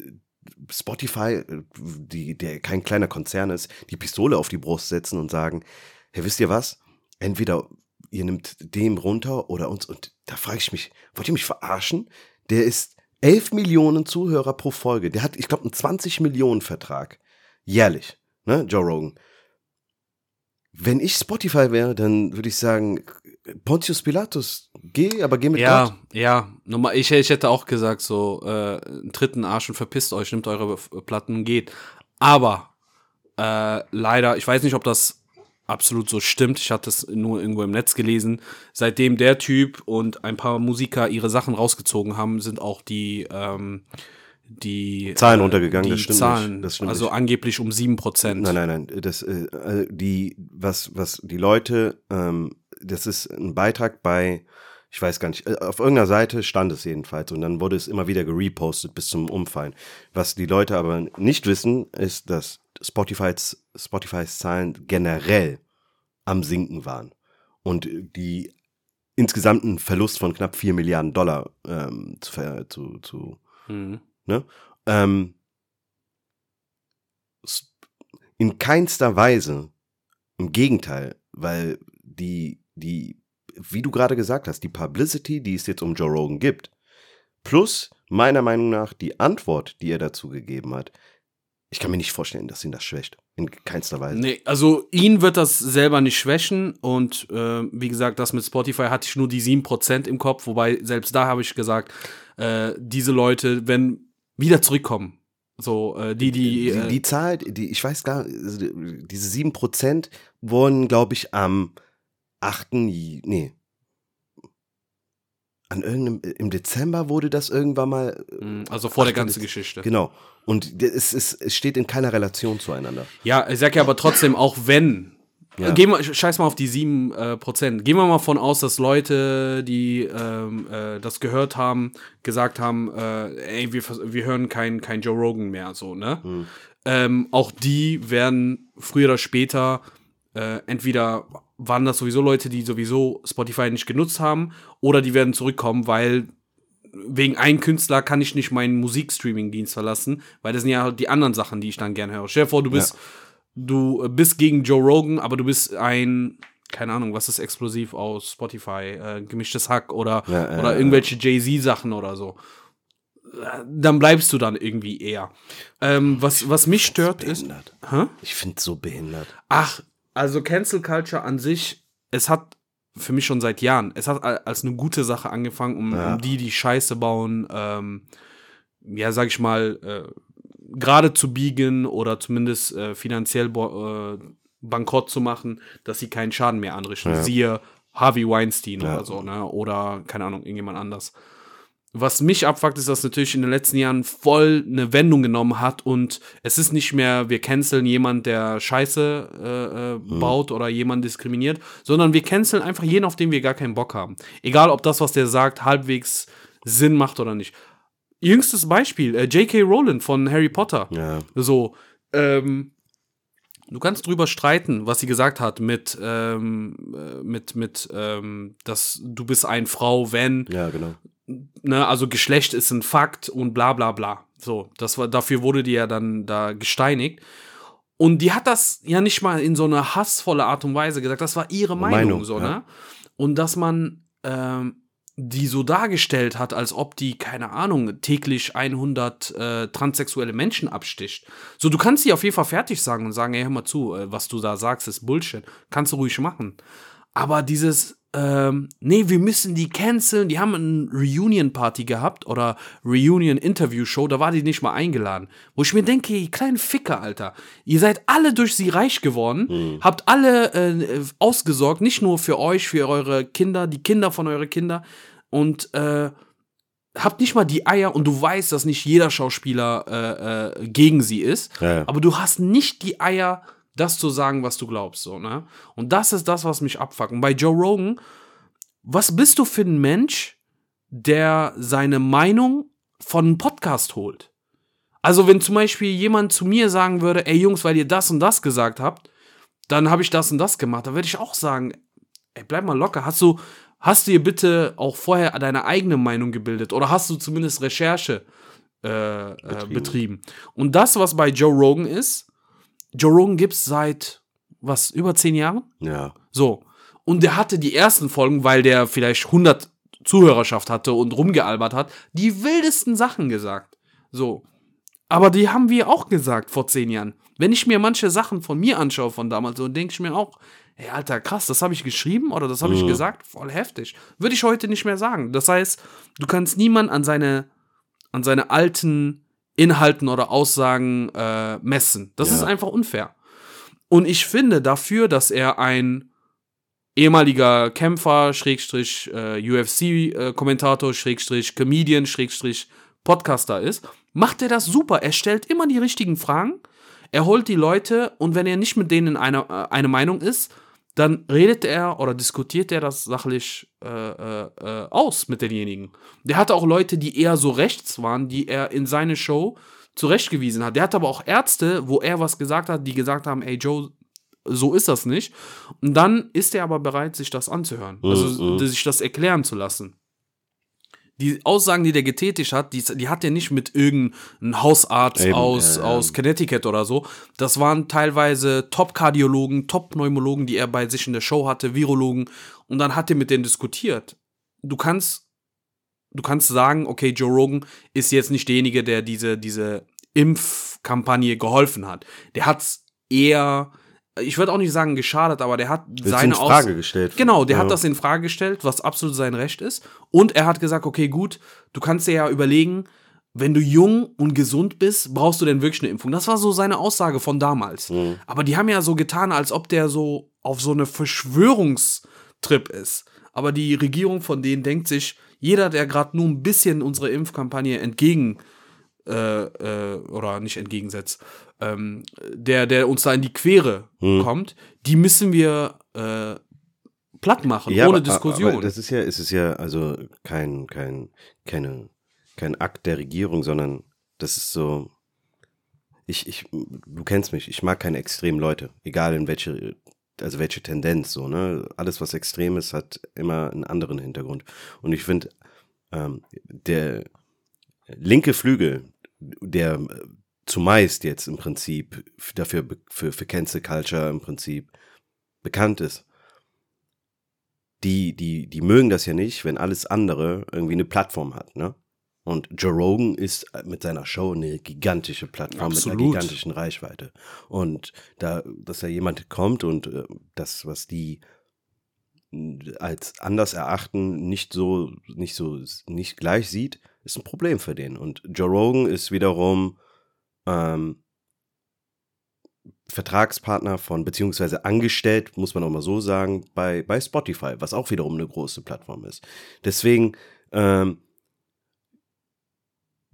Speaker 2: Spotify, die, der kein kleiner Konzern ist, die Pistole auf die Brust setzen und sagen, hey, wisst ihr was? Entweder ihr nimmt dem runter oder uns und da frage ich mich, wollt ihr mich verarschen? Der ist 11 Millionen Zuhörer pro Folge. Der hat, ich glaube, einen 20 Millionen Vertrag. Jährlich. Ne, Joe Rogan. Wenn ich Spotify wäre, dann würde ich sagen, Pontius Pilatus, geh, aber geh mit
Speaker 1: ja,
Speaker 2: Gott.
Speaker 1: Ja, ja. Ich, ich hätte auch gesagt, so, äh, tritt einen Arsch und verpisst euch, nimmt eure Platten und geht. Aber äh, leider, ich weiß nicht, ob das absolut so stimmt. Ich hatte es nur irgendwo im Netz gelesen. Seitdem der Typ und ein paar Musiker ihre Sachen rausgezogen haben, sind auch die ähm, die
Speaker 2: Zahlen äh, runtergegangen.
Speaker 1: Die
Speaker 2: das stimmt
Speaker 1: Zahlen,
Speaker 2: nicht. Das stimmt
Speaker 1: also
Speaker 2: nicht.
Speaker 1: angeblich um sieben Prozent.
Speaker 2: Nein, nein, nein. Das äh, die was was die Leute ähm, das ist ein Beitrag bei ich weiß gar nicht, äh, auf irgendeiner Seite stand es jedenfalls und dann wurde es immer wieder gerepostet bis zum Umfallen. Was die Leute aber nicht wissen, ist, dass Spotify's, Spotify's Zahlen generell am Sinken waren und die insgesamt einen Verlust von knapp 4 Milliarden Dollar ähm, zu, zu, zu mhm. ne? Ähm, in keinster Weise, im Gegenteil, weil die, die, wie du gerade gesagt hast, die Publicity, die es jetzt um Joe Rogan gibt, plus meiner Meinung nach die Antwort, die er dazu gegeben hat, ich kann mir nicht vorstellen, dass ihn das schwächt. In keinster Weise.
Speaker 1: Nee, also ihn wird das selber nicht schwächen. Und äh, wie gesagt, das mit Spotify hatte ich nur die 7% im Kopf. Wobei selbst da habe ich gesagt, äh, diese Leute, wenn wieder zurückkommen. So, äh, die, die.
Speaker 2: Die, die, die Zahl, die, ich weiß gar also diese 7% wurden, glaube ich, am 8. Nee, an irgendeinem, im Dezember wurde das irgendwann mal.
Speaker 1: Mm, also vor der ganzen Geschichte.
Speaker 2: Genau. Und es, es, es steht in keiner Relation zueinander.
Speaker 1: Ja, ich sag ja aber trotzdem, auch wenn. Ja. Gehen wir, scheiß mal auf die 7%. Äh, Prozent. Gehen wir mal von aus, dass Leute, die ähm, äh, das gehört haben, gesagt haben, äh, ey, wir, wir hören kein, kein Joe Rogan mehr, so, ne? Hm. Ähm, auch die werden früher oder später äh, entweder waren das sowieso Leute, die sowieso Spotify nicht genutzt haben, oder die werden zurückkommen, weil wegen einem Künstler kann ich nicht meinen Musikstreaming-Dienst verlassen, weil das sind ja die anderen Sachen, die ich dann gerne höre. Stell dir vor, du bist, ja. du bist gegen Joe Rogan, aber du bist ein, keine Ahnung, was ist explosiv aus Spotify, äh, gemischtes Hack oder, ja, oder irgendwelche Jay-Z-Sachen oder so. Dann bleibst du dann irgendwie eher. Ähm, was, was mich stört ist.
Speaker 2: Hä? Ich finde es so behindert.
Speaker 1: Ach, also Cancel Culture an sich, es hat für mich schon seit Jahren. Es hat als eine gute Sache angefangen, um, ja. um die, die Scheiße bauen, ähm, ja, sag ich mal, äh, gerade zu biegen oder zumindest äh, finanziell äh, bankrott zu machen, dass sie keinen Schaden mehr anrichten. Ja. Siehe Harvey Weinstein ja. oder so, ne? Oder, keine Ahnung, irgendjemand anders. Was mich abfuckt, ist, dass natürlich in den letzten Jahren voll eine Wendung genommen hat und es ist nicht mehr, wir canceln jemand, der Scheiße äh, äh, mhm. baut oder jemand diskriminiert, sondern wir canceln einfach jeden, auf den wir gar keinen Bock haben. Egal, ob das, was der sagt, halbwegs Sinn macht oder nicht. Jüngstes Beispiel, äh, J.K. Rowland von Harry Potter. Ja. So, ähm, Du kannst drüber streiten, was sie gesagt hat mit, ähm, äh, mit, mit, ähm, dass du bist ein Frau, wenn.
Speaker 2: Ja, genau
Speaker 1: ne, also Geschlecht ist ein Fakt und bla bla bla. So, das war, dafür wurde die ja dann da gesteinigt. Und die hat das ja nicht mal in so eine hassvolle Art und Weise gesagt. Das war ihre Meinung, Meinung so, ja. ne? Und dass man ähm, die so dargestellt hat, als ob die, keine Ahnung, täglich 100 äh, transsexuelle Menschen absticht. So, du kannst sie auf jeden Fall fertig sagen und sagen, ey, hör mal zu, äh, was du da sagst, ist Bullshit. Kannst du ruhig machen. Aber dieses ähm, nee, wir müssen die canceln. Die haben eine Reunion-Party gehabt oder Reunion-Interview-Show, da war die nicht mal eingeladen. Wo ich mir denke, ihr kleinen Ficker, Alter. Ihr seid alle durch sie reich geworden, mhm. habt alle äh, ausgesorgt, nicht nur für euch, für eure Kinder, die Kinder von euren Kindern und äh, habt nicht mal die Eier und du weißt, dass nicht jeder Schauspieler äh, äh, gegen sie ist, ja. aber du hast nicht die Eier, das zu sagen, was du glaubst, so, ne? Und das ist das, was mich abfuckt. Und bei Joe Rogan, was bist du für ein Mensch, der seine Meinung von einem Podcast holt? Also, wenn zum Beispiel jemand zu mir sagen würde, ey Jungs, weil ihr das und das gesagt habt, dann habe ich das und das gemacht, dann würde ich auch sagen, ey, bleib mal locker. Hast du, hast du dir bitte auch vorher deine eigene Meinung gebildet oder hast du zumindest Recherche äh, äh betrieben. betrieben? Und das, was bei Joe Rogan ist, Joe Rogan gibt's seit, was, über zehn Jahren?
Speaker 2: Ja.
Speaker 1: So. Und der hatte die ersten Folgen, weil der vielleicht 100 Zuhörerschaft hatte und rumgealbert hat, die wildesten Sachen gesagt. So. Aber die haben wir auch gesagt vor zehn Jahren. Wenn ich mir manche Sachen von mir anschaue von damals, so denke ich mir auch, ey, Alter, krass, das habe ich geschrieben oder das habe mhm. ich gesagt, voll heftig. Würde ich heute nicht mehr sagen. Das heißt, du kannst niemand an seine, an seine alten Inhalten oder Aussagen äh, messen. Das ja. ist einfach unfair. Und ich finde dafür, dass er ein ehemaliger Kämpfer, Schrägstrich äh, UFC-Kommentator, Schrägstrich Comedian, Schrägstrich Podcaster ist, macht er das super. Er stellt immer die richtigen Fragen. Er holt die Leute und wenn er nicht mit denen eine, äh, eine Meinung ist, dann redet er oder diskutiert er das sachlich äh, äh, äh, aus mit denjenigen. Der hatte auch Leute, die eher so rechts waren, die er in seine Show zurechtgewiesen hat. Der hat aber auch Ärzte, wo er was gesagt hat, die gesagt haben, ey Joe, so ist das nicht. Und dann ist er aber bereit, sich das anzuhören, also mhm. sich das erklären zu lassen die Aussagen, die der getätigt hat, die, die hat er nicht mit irgendeinem Hausarzt Eben, aus, ja. aus Connecticut oder so. Das waren teilweise Top-Kardiologen, Top-Pneumologen, die er bei sich in der Show hatte, Virologen. Und dann hat er mit denen diskutiert. Du kannst, du kannst sagen, okay, Joe Rogan ist jetzt nicht derjenige, der diese, diese Impfkampagne geholfen hat. Der hat's eher ich würde auch nicht sagen geschadet, aber der hat
Speaker 2: Willst seine in Frage Aus gestellt.
Speaker 1: Genau, der ja. hat das in Frage gestellt, was absolut sein Recht ist. Und er hat gesagt, okay, gut, du kannst dir ja überlegen, wenn du jung und gesund bist, brauchst du denn wirklich eine Impfung? Das war so seine Aussage von damals. Mhm. Aber die haben ja so getan, als ob der so auf so eine Verschwörungstrip ist. Aber die Regierung von denen denkt sich, jeder, der gerade nur ein bisschen unsere Impfkampagne entgegen äh, äh, oder nicht entgegensetzt, ähm, der, der uns da in die Quere hm. kommt, die müssen wir äh, platt machen, ja, ohne aber, Diskussion. Aber
Speaker 2: das ist ja, es ist ja also kein, kein, keine, kein Akt der Regierung, sondern das ist so. Ich, ich, du kennst mich, ich mag keine extremen Leute, egal in welche, also welche Tendenz, so, ne? Alles, was extrem ist, hat immer einen anderen Hintergrund. Und ich finde, ähm, der linke Flügel, der zumeist jetzt im Prinzip dafür für, für Cancel Culture im Prinzip bekannt ist, die, die, die mögen das ja nicht, wenn alles andere irgendwie eine Plattform hat, ne? Und Joe Rogan ist mit seiner Show eine gigantische Plattform mit
Speaker 1: Absolut.
Speaker 2: einer gigantischen Reichweite. Und da, dass da jemand kommt und äh, das, was die als anders erachten, nicht so, nicht so, nicht gleich sieht, ist ein Problem für den. Und Joe Rogan ist wiederum ähm, Vertragspartner von, beziehungsweise angestellt, muss man auch mal so sagen, bei, bei Spotify, was auch wiederum eine große Plattform ist. Deswegen, ähm,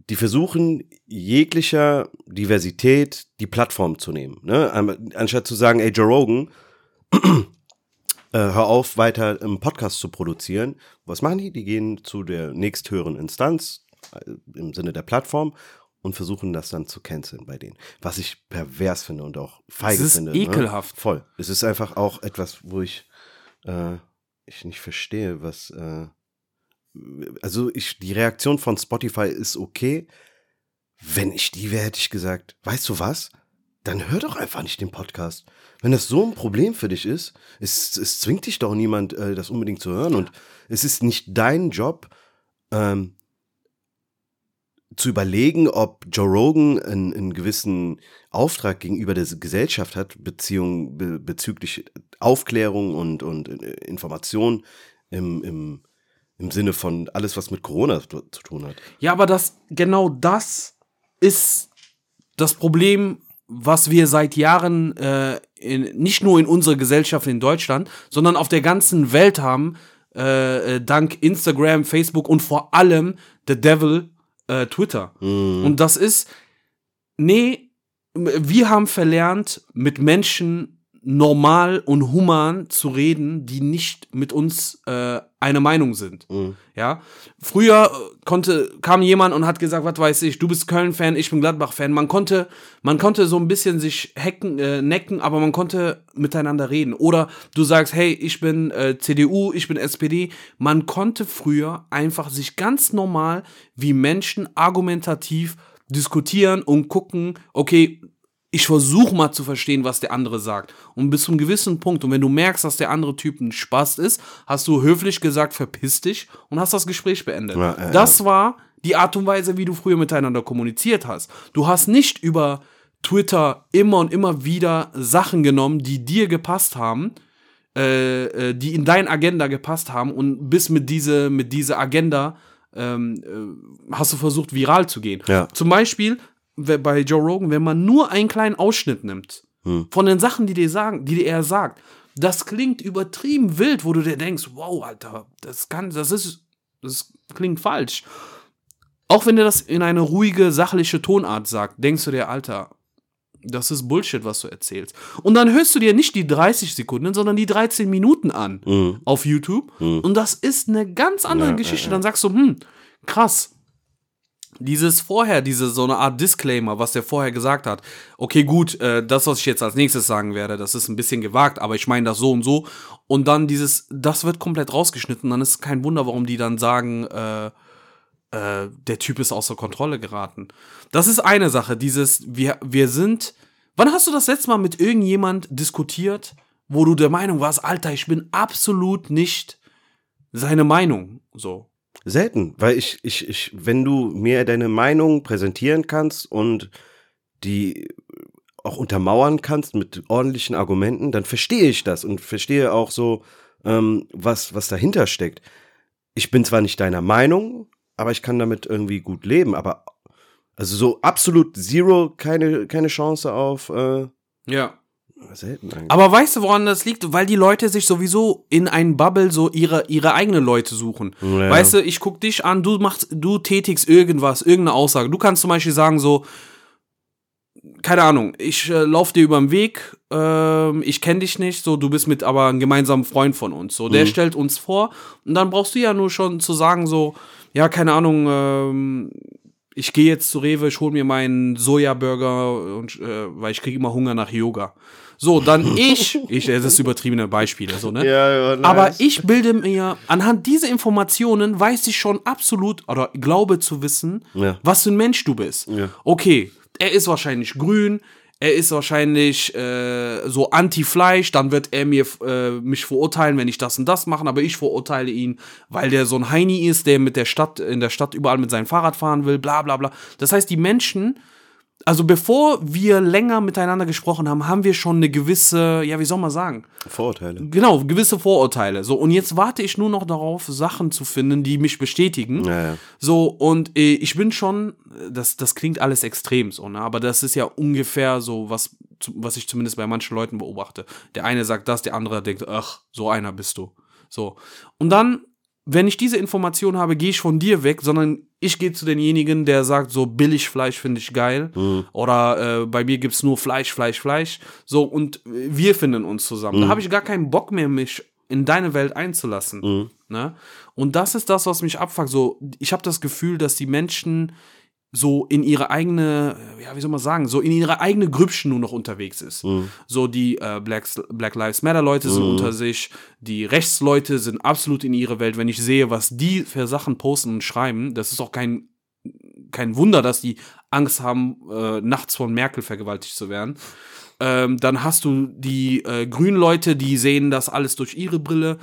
Speaker 2: die versuchen jeglicher Diversität die Plattform zu nehmen. Ne? An- Anstatt zu sagen, ey, Joe Rogan, äh, hör auf, weiter einen Podcast zu produzieren. Was machen die? Die gehen zu der nächsthöheren Instanz äh, im Sinne der Plattform und versuchen das dann zu canceln bei denen. Was ich pervers finde und auch feige
Speaker 1: Es ist
Speaker 2: finde.
Speaker 1: ekelhaft.
Speaker 2: Ne? Voll. Es ist einfach auch etwas, wo ich, äh, ich nicht verstehe, was. Äh, also ich, die Reaktion von Spotify ist okay. Wenn ich die wäre, hätte ich gesagt, weißt du was? Dann hör doch einfach nicht den Podcast. Wenn das so ein Problem für dich ist, es, es zwingt dich doch niemand, äh, das unbedingt zu hören. Und es ist nicht dein Job, ähm, zu überlegen, ob Joe Rogan einen, einen gewissen Auftrag gegenüber der Gesellschaft hat, Beziehung, be, bezüglich Aufklärung und, und äh, Information im, im, im Sinne von alles, was mit Corona zu, zu tun hat.
Speaker 1: Ja, aber das, genau das ist das Problem, was wir seit Jahren äh, in, nicht nur in unserer Gesellschaft in Deutschland, sondern auf der ganzen Welt haben, äh, äh, dank Instagram, Facebook und vor allem The Devil äh, Twitter. Und das ist, nee, wir haben verlernt, mit Menschen normal und human zu reden, die nicht mit uns äh, eine Meinung sind. Ja, früher äh, konnte kam jemand und hat gesagt, was weiß ich, du bist Köln-Fan, ich bin Gladbach-Fan. Man konnte, man konnte so ein bisschen sich hacken, äh, necken, aber man konnte miteinander reden. Oder du sagst, hey, ich bin äh, CDU, ich bin SPD. Man konnte früher einfach sich ganz normal wie Menschen argumentativ diskutieren und gucken, okay, ich versuche mal zu verstehen, was der andere sagt. Und bis zu einem gewissen Punkt, und wenn du merkst, dass der andere Typ ein Spaß ist, hast du höflich gesagt, verpiss dich und hast das Gespräch beendet.
Speaker 2: Ja, ja,
Speaker 1: das war die Art und Weise, wie du früher miteinander kommuniziert hast. Du hast nicht über Twitter immer und immer wieder Sachen genommen, die dir gepasst haben, äh, äh, die in deine Agenda gepasst haben und bis mit diese, mit dieser Agenda ähm, äh, hast du versucht, viral zu gehen.
Speaker 2: Ja.
Speaker 1: Zum Beispiel bei Joe Rogan, wenn man nur einen kleinen Ausschnitt nimmt von den Sachen, die dir sagen, die er sagt, das klingt übertrieben wild, wo du dir denkst, wow, Alter, das kann, das ist, das klingt falsch. Auch wenn er das in eine ruhige, sachliche Tonart sagt, denkst du dir, Alter, das ist Bullshit, was du erzählst. Und dann hörst du dir nicht die 30 Sekunden, sondern die 13 Minuten an auf YouTube. Und das ist eine ganz andere
Speaker 2: Ja,
Speaker 1: Geschichte. Dann sagst du, hm, krass. Dieses vorher, diese so eine Art Disclaimer, was der vorher gesagt hat. Okay, gut, äh, das, was ich jetzt als nächstes sagen werde, das ist ein bisschen gewagt, aber ich meine das so und so. Und dann dieses, das wird komplett rausgeschnitten. Dann ist es kein Wunder, warum die dann sagen, äh, äh, der Typ ist außer Kontrolle geraten. Das ist eine Sache. Dieses, wir, wir sind. Wann hast du das letzte Mal mit irgendjemand diskutiert, wo du der Meinung warst, Alter, ich bin absolut nicht seine Meinung? So.
Speaker 2: Selten, weil ich, ich, ich, wenn du mir deine Meinung präsentieren kannst und die auch untermauern kannst mit ordentlichen Argumenten, dann verstehe ich das und verstehe auch so, ähm, was, was dahinter steckt. Ich bin zwar nicht deiner Meinung, aber ich kann damit irgendwie gut leben, aber also so absolut zero, keine, keine Chance auf äh,
Speaker 1: Ja.
Speaker 2: Selten eigentlich.
Speaker 1: Aber weißt du, woran das liegt? Weil die Leute sich sowieso in ein Bubble so ihre, ihre eigenen Leute suchen.
Speaker 2: Ja.
Speaker 1: Weißt du, ich guck dich an, du machst, du tätigst irgendwas, irgendeine Aussage. Du kannst zum Beispiel sagen so, keine Ahnung, ich äh, lauf dir über den Weg, ähm, ich kenne dich nicht, so du bist mit aber ein gemeinsamer Freund von uns. So, der stellt uns vor und dann brauchst du ja nur schon zu sagen so, ja, keine Ahnung, ähm, ich gehe jetzt zu Rewe, ich hole mir meinen Sojaburger und äh, weil ich kriege immer Hunger nach Yoga. So, dann ich, ich, das ist übertriebene Beispiele, so, ne?
Speaker 2: Ja, ja, nice.
Speaker 1: Aber ich bilde mir, anhand dieser Informationen weiß ich schon absolut oder glaube zu wissen,
Speaker 2: Ja.
Speaker 1: was für ein Mensch du bist.
Speaker 2: Ja.
Speaker 1: Okay, er ist wahrscheinlich grün, er ist wahrscheinlich äh, so anti-Fleisch, dann wird er mir äh, mich verurteilen, wenn ich das und das mache, aber ich verurteile ihn, weil der so ein Heini ist, der mit der Stadt, in der Stadt überall mit seinem Fahrrad fahren will, bla bla bla. Das heißt, die Menschen, also bevor wir länger miteinander gesprochen haben, haben wir schon eine gewisse, ja, wie soll man sagen?
Speaker 2: Vorurteile.
Speaker 1: Genau, gewisse Vorurteile. So, und jetzt warte ich nur noch darauf, Sachen zu finden, die mich bestätigen.
Speaker 2: Ja, ja.
Speaker 1: So, und äh, ich bin schon, das, das klingt alles extrem so, ne? Aber das ist ja ungefähr so, was, was ich zumindest bei manchen Leuten beobachte. Der eine sagt das, der andere denkt, ach, so einer bist du. So. Und dann, wenn ich diese Information habe, gehe ich von dir weg, sondern ich gehe zu denjenigen, der sagt, so billig Fleisch finde ich geil. Oder äh, bei mir gibt es nur Fleisch, Fleisch, Fleisch. So, und wir finden uns zusammen. Da habe ich gar keinen Bock mehr, mich in deine Welt einzulassen. Ne? Und das ist das, was mich abfuckt. So, ich habe das Gefühl, dass die Menschen so in ihre eigene, ja, wie soll man sagen, so in ihre eigene Grübschen nur noch unterwegs ist. So die äh, Black, Black Lives Matter Leute sind unter sich, die Rechtsleute sind absolut in ihre Welt. Wenn ich sehe, was die für Sachen posten und schreiben, das ist auch kein, kein Wunder, dass die Angst haben, äh, nachts von Merkel vergewaltigt zu werden. Ähm, dann hast du die äh, grünen Leute, die sehen das alles durch ihre Brille.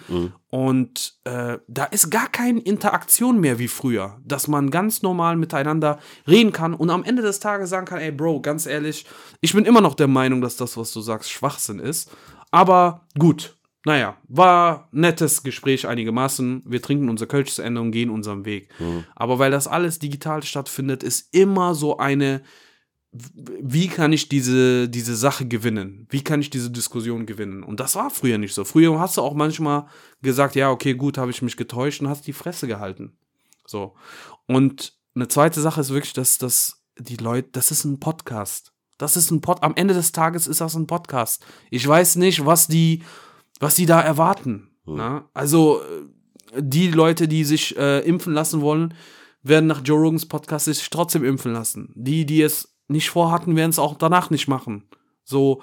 Speaker 1: Und äh, da ist gar keine Interaktion mehr wie früher, dass man ganz normal miteinander reden kann und am Ende des Tages sagen kann, ey Bro, ganz ehrlich, ich bin immer noch der Meinung, dass das, was du sagst, Schwachsinn ist. Aber gut, naja, war nettes Gespräch einigermaßen. Wir trinken unser Kölsch zu Ende und gehen unseren Weg. Aber weil das alles digital stattfindet, ist immer so eine wie kann ich diese, diese Sache gewinnen? Wie kann ich diese Diskussion gewinnen? Und das war früher nicht so. Früher hast du auch manchmal gesagt, ja, okay, gut, habe ich mich getäuscht und hast die Fresse gehalten. So. Und eine zweite Sache ist wirklich, dass, dass die Leute, das ist ein Podcast. Das ist ein Pod, am Ende des Tages ist das ein Podcast. Ich weiß nicht, was die, was die da erwarten. Na? Also, äh, die Leute, die sich äh, impfen lassen wollen, werden nach Joe Rogans Podcast sich trotzdem impfen lassen. Die, die es nicht vorhatten, werden es auch danach nicht machen. So,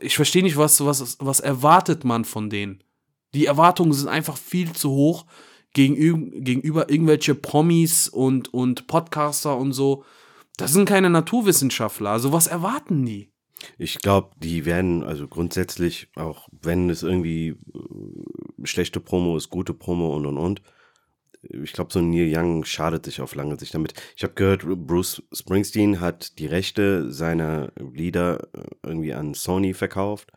Speaker 1: ich verstehe nicht, was, was, was erwartet man von denen. Die Erwartungen sind einfach viel zu hoch gegenüber, gegenüber irgendwelche Promis und, und Podcaster und so. Das sind keine Naturwissenschaftler. Also was erwarten die?
Speaker 2: Ich glaube, die werden, also grundsätzlich, auch wenn es irgendwie äh, schlechte Promo ist, gute Promo und und und. Ich glaube, so ein Neil Young schadet sich auf lange Sicht damit. Ich habe gehört, Bruce Springsteen hat die Rechte seiner Lieder äh, irgendwie an Sony verkauft.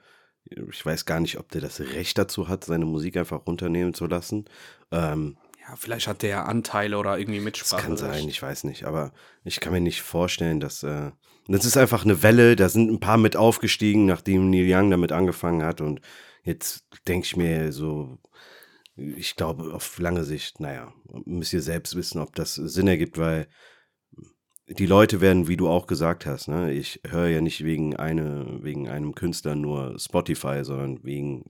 Speaker 2: Ich weiß gar nicht, ob der das Recht dazu hat, seine Musik einfach runternehmen zu lassen. Ähm,
Speaker 1: Ja, vielleicht hat der ja Anteile oder irgendwie
Speaker 2: das
Speaker 1: Mitsprache.
Speaker 2: kann sein, ich weiß nicht. Aber ich kann mir nicht vorstellen, dass. Äh, das ist einfach eine Welle, da sind ein paar mit aufgestiegen, nachdem Neil Young damit angefangen hat. Und jetzt denke ich mir so, ich glaube, auf lange Sicht, naja, müsst ihr selbst wissen, ob das Sinn ergibt, weil die Leute werden, wie du auch gesagt hast, ne, ich höre ja nicht wegen, eine, wegen einem Künstler nur Spotify, sondern wegen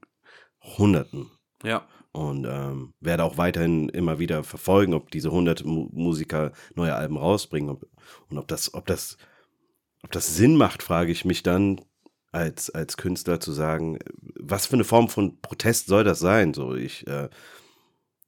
Speaker 2: Hunderten.
Speaker 1: Ja.
Speaker 2: und ähm, werde auch weiterhin immer wieder verfolgen, ob diese 100 Mu Musiker neue Alben rausbringen. Ob, und ob das, ob das, ob das Sinn macht, frage ich mich dann als als Künstler zu sagen, was für eine Form von Protest soll das sein? So ich äh,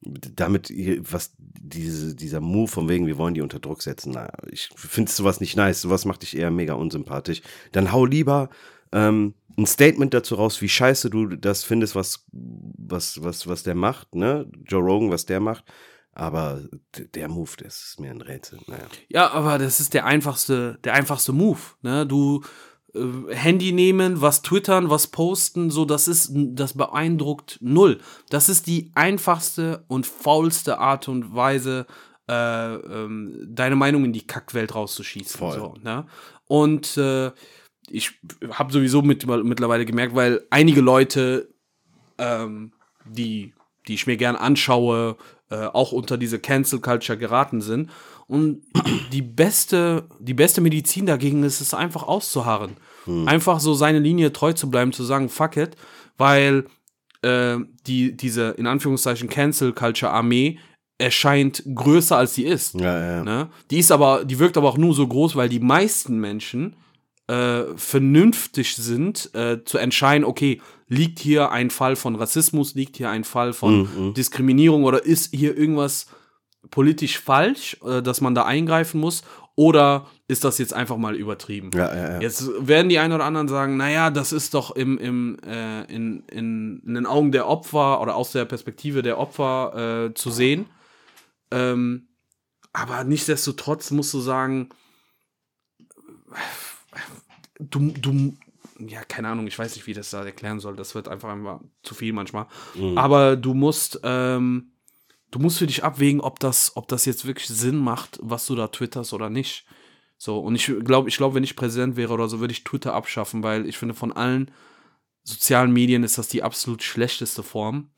Speaker 2: damit was diese, dieser Move von wegen, wir wollen die unter Druck setzen. Na, ich finde sowas nicht nice. Sowas macht dich eher mega unsympathisch. Dann hau lieber ähm, ein Statement dazu raus, wie scheiße du das findest, was, was, was, was der macht, ne? Joe Rogan, was der macht. Aber der Move, das ist mir ein Rätsel. Naja.
Speaker 1: Ja, aber das ist der einfachste, der einfachste Move. Ne? Du Handy nehmen, was twittern, was posten, so das ist, das beeindruckt null. Das ist die einfachste und faulste Art und Weise, äh, ähm, deine Meinung in die Kackwelt rauszuschießen.
Speaker 2: Voll.
Speaker 1: So, ne? Und äh, ich habe sowieso mit, mittlerweile gemerkt, weil einige Leute, ähm, die, die ich mir gern anschaue, äh, auch unter diese Cancel Culture geraten sind. Und die beste, die beste Medizin dagegen ist es einfach auszuharren. Einfach so seine Linie treu zu bleiben, zu sagen, fuck it, weil äh, die, diese in Anführungszeichen Cancel Culture Armee erscheint größer als sie ist.
Speaker 2: Ja, ja.
Speaker 1: Ne? Die ist aber, die wirkt aber auch nur so groß, weil die meisten Menschen äh, vernünftig sind, äh, zu entscheiden, okay, liegt hier ein Fall von Rassismus, liegt hier ein Fall von
Speaker 2: Mhm.
Speaker 1: Diskriminierung oder ist hier irgendwas politisch falsch, äh, dass man da eingreifen muss? Oder ist das jetzt einfach mal übertrieben?
Speaker 2: Ja, ja, ja.
Speaker 1: Jetzt werden die einen oder anderen sagen, naja, das ist doch im, im, äh, in, in, in den Augen der Opfer oder aus der Perspektive der Opfer äh, zu sehen. Ähm, aber nichtsdestotrotz musst du sagen, du, du, ja, keine Ahnung, ich weiß nicht, wie ich das da erklären soll. Das wird einfach einfach zu viel manchmal. Aber du musst, ähm, du musst für dich abwägen, ob das, ob das jetzt wirklich Sinn macht, was du da twitterst oder nicht. So, und ich glaube, ich glaube, wenn ich Präsident wäre oder so, würde ich Twitter abschaffen, weil ich finde, von allen sozialen Medien ist das die absolut schlechteste Form.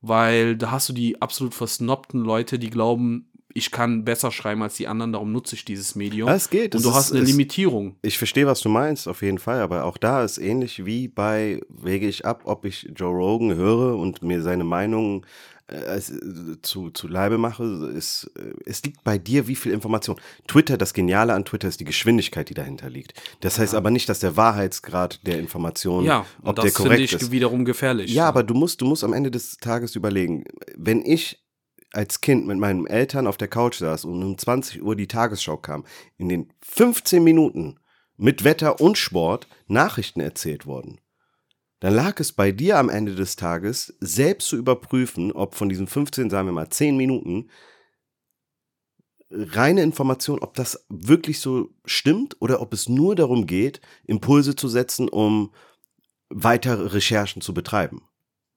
Speaker 1: Weil da hast du die absolut versnobten Leute, die glauben, ich kann besser schreiben als die anderen, darum nutze ich dieses Medium.
Speaker 2: Ja, es geht.
Speaker 1: Und du
Speaker 2: ist-
Speaker 1: hast eine
Speaker 2: es-
Speaker 1: Limitierung.
Speaker 2: Ich verstehe, was du meinst, auf jeden Fall, aber auch da ist ähnlich wie bei wege ich ab, ob ich Joe Rogan höre und mir seine Meinung äh, äh, zu, zu Leibe mache. Es, äh, es liegt bei dir, wie viel Information. Twitter, das Geniale an Twitter ist die Geschwindigkeit, die dahinter liegt. Das heißt aber nicht, dass der Wahrheitsgrad der Information,
Speaker 1: Ja,
Speaker 2: ob der
Speaker 1: das finde
Speaker 2: korrekt
Speaker 1: ich
Speaker 2: ist.
Speaker 1: wiederum gefährlich.
Speaker 2: Ja, aber du musst, du musst am Ende des Tages überlegen, wenn ich als Kind mit meinen Eltern auf der Couch saß und um 20 Uhr die Tagesschau kam, in den 15 Minuten mit Wetter und Sport Nachrichten erzählt wurden, dann lag es bei dir am Ende des Tages, selbst zu überprüfen, ob von diesen 15, sagen wir mal, 10 Minuten reine Information, ob das wirklich so stimmt oder ob es nur darum geht, Impulse zu setzen, um weitere Recherchen zu betreiben.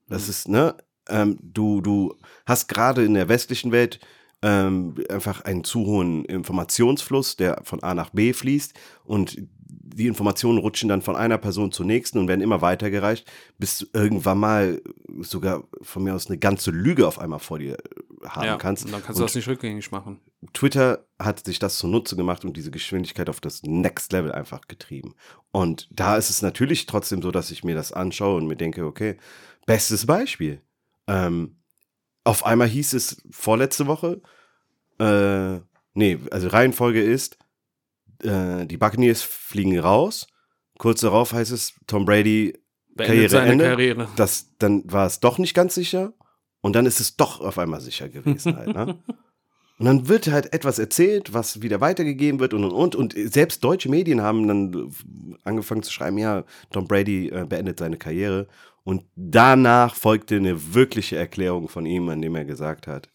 Speaker 2: Das ist, ne, ähm, du, du hast gerade in der westlichen Welt ähm, einfach einen zu hohen Informationsfluss, der von A nach B fließt und die Informationen rutschen dann von einer Person zur nächsten und werden immer weitergereicht, bis du irgendwann mal sogar von mir aus eine ganze Lüge auf einmal vor dir äh, haben
Speaker 1: ja,
Speaker 2: kannst.
Speaker 1: Und dann kannst du
Speaker 2: Und
Speaker 1: das nicht rückgängig machen.
Speaker 2: Twitter hat sich das zunutze gemacht und diese Geschwindigkeit auf das Next Level einfach getrieben. Und da ist es natürlich trotzdem so, dass ich mir das anschaue und mir denke, okay, bestes Beispiel. Ähm, auf einmal hieß es vorletzte Woche, äh, nee, also Reihenfolge ist, äh, die Buccaneers fliegen raus. Kurz darauf heißt es, Tom Brady
Speaker 1: Beendet seine
Speaker 2: Karriereende.
Speaker 1: Karriere.
Speaker 2: das, dann war es doch nicht ganz sicher und dann ist es doch auf einmal sicher gewesen halt, ne? Und dann wird halt etwas erzählt, was wieder weitergegeben wird und und und. Und selbst deutsche Medien haben dann angefangen zu schreiben, ja, Tom Brady äh, beendet seine Karriere. Und danach folgte eine wirkliche Erklärung von ihm, an dem er gesagt hat,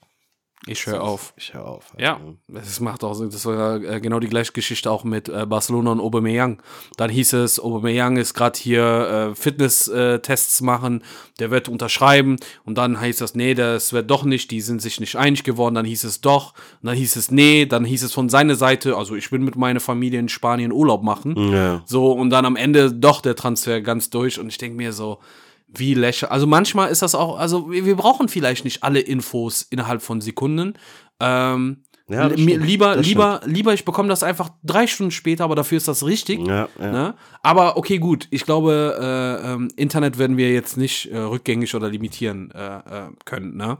Speaker 1: Ich höre auf.
Speaker 2: ich höre auf. halt,
Speaker 1: Ja,
Speaker 2: ne?
Speaker 1: das macht auch Sinn. Das war äh, genau die gleiche Geschichte auch mit äh, Barcelona und Aubameyang. Dann hieß es, Aubameyang ist gerade hier äh, Fitness-Tests machen, der wird unterschreiben und dann heißt das, nee, das wird doch nicht, die sind sich nicht einig geworden, dann hieß es doch, und dann hieß es nee, dann hieß es von seiner Seite, also ich will mit meiner Familie in Spanien Urlaub machen.
Speaker 2: Ja.
Speaker 1: So, und dann am Ende doch der Transfer ganz durch und ich denke mir so, wie lächer. Also manchmal ist das auch, also wir, wir brauchen vielleicht nicht alle Infos innerhalb von Sekunden. Ähm,
Speaker 2: Ja,
Speaker 1: lieber, lieber, lieber, ich bekomme das einfach drei Stunden später, aber dafür ist das richtig.
Speaker 2: Ja, ja.
Speaker 1: Ne? Aber okay, gut. Ich glaube, äh, ähm, Internet werden wir jetzt nicht äh, rückgängig oder limitieren äh, äh, können. Ne?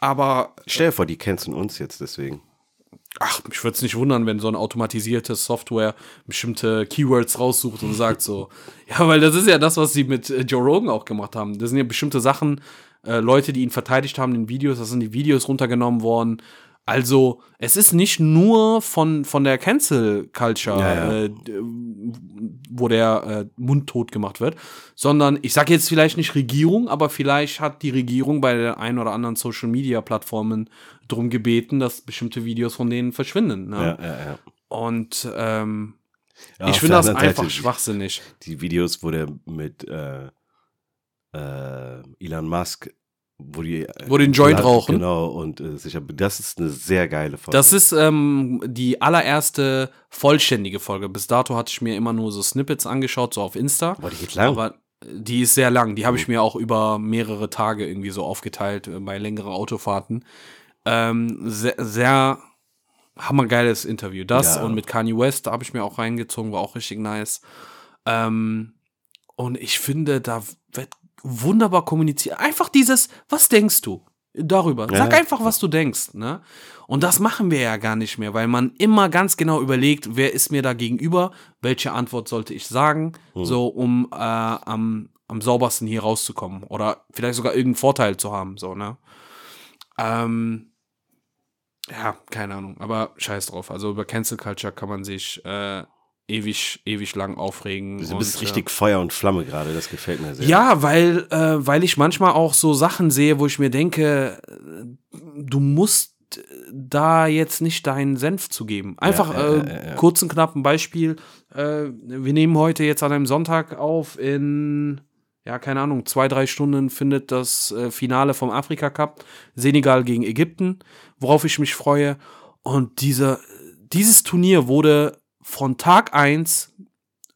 Speaker 1: Aber
Speaker 2: Stell dir vor, die canceln uns jetzt deswegen.
Speaker 1: Ach, mich würde es nicht wundern, wenn so eine automatisierte Software bestimmte Keywords raussucht und sagt so, ja, weil das ist ja das, was sie mit äh, Joe Rogan auch gemacht haben. Das sind ja bestimmte Sachen, äh, Leute, die ihn verteidigt haben in Videos, das sind die Videos runtergenommen worden. Also, es ist nicht nur von, von der Cancel Culture,
Speaker 2: Ja, ja.
Speaker 1: Äh, wo der äh, Mund tot gemacht wird, sondern ich sage jetzt vielleicht nicht Regierung, aber vielleicht hat die Regierung bei der ein oder anderen Social Media Plattformen drum gebeten, dass bestimmte Videos von denen verschwinden. Ne?
Speaker 2: Ja, ja, ja.
Speaker 1: Und ähm,
Speaker 2: Ja,
Speaker 1: ich finde das einfach
Speaker 2: Seite,
Speaker 1: schwachsinnig.
Speaker 2: Die Videos, wo der mit äh, äh, Elon Musk, wo die äh,
Speaker 1: Wo den Joint
Speaker 2: ja,
Speaker 1: rauchen.
Speaker 2: Genau, und äh, sicher, das ist eine sehr geile Folge.
Speaker 1: Das ist ähm, die allererste vollständige Folge. Bis dato hatte ich mir immer nur so Snippets angeschaut, so auf Insta.
Speaker 2: Boah, die geht lang.
Speaker 1: Aber die ist sehr lang. Die habe ich mir auch über mehrere Tage irgendwie so aufgeteilt äh, bei längeren Autofahrten. Ähm, sehr, sehr hammergeiles Interview. Das
Speaker 2: Ja.
Speaker 1: und mit Kanye West habe ich mir auch reingezogen, war auch richtig nice. Ähm, und ich finde, da wird wunderbar kommuniziert. Einfach dieses, was denkst du? darüber. Sag
Speaker 2: Ja.
Speaker 1: einfach, was du denkst, ne? Und das machen wir ja gar nicht mehr, weil man immer ganz genau überlegt, wer ist mir da gegenüber, welche Antwort sollte ich sagen, so um äh, am, am saubersten hier rauszukommen oder vielleicht sogar irgendeinen Vorteil zu haben, so, ne? Ähm, ja, keine Ahnung, aber scheiß drauf. Also über Cancel Culture kann man sich äh, ewig, ewig lang aufregen.
Speaker 2: Du
Speaker 1: und,
Speaker 2: bist
Speaker 1: äh,
Speaker 2: richtig Feuer und Flamme gerade, das gefällt mir sehr.
Speaker 1: ja, weil, äh, weil ich manchmal auch so Sachen sehe, wo ich mir denke, äh, du musst äh, da jetzt nicht deinen Senf zu geben. Einfach
Speaker 2: Ja, ja,
Speaker 1: äh,
Speaker 2: ja, ja.
Speaker 1: kurz und knapp ein Beispiel. Äh, wir nehmen heute jetzt an einem Sonntag auf in, ja, keine Ahnung, zwei, drei Stunden findet das äh, Finale vom Afrika Cup Senegal gegen Ägypten, worauf ich mich freue. Und diese, dieses Turnier wurde von Tag eins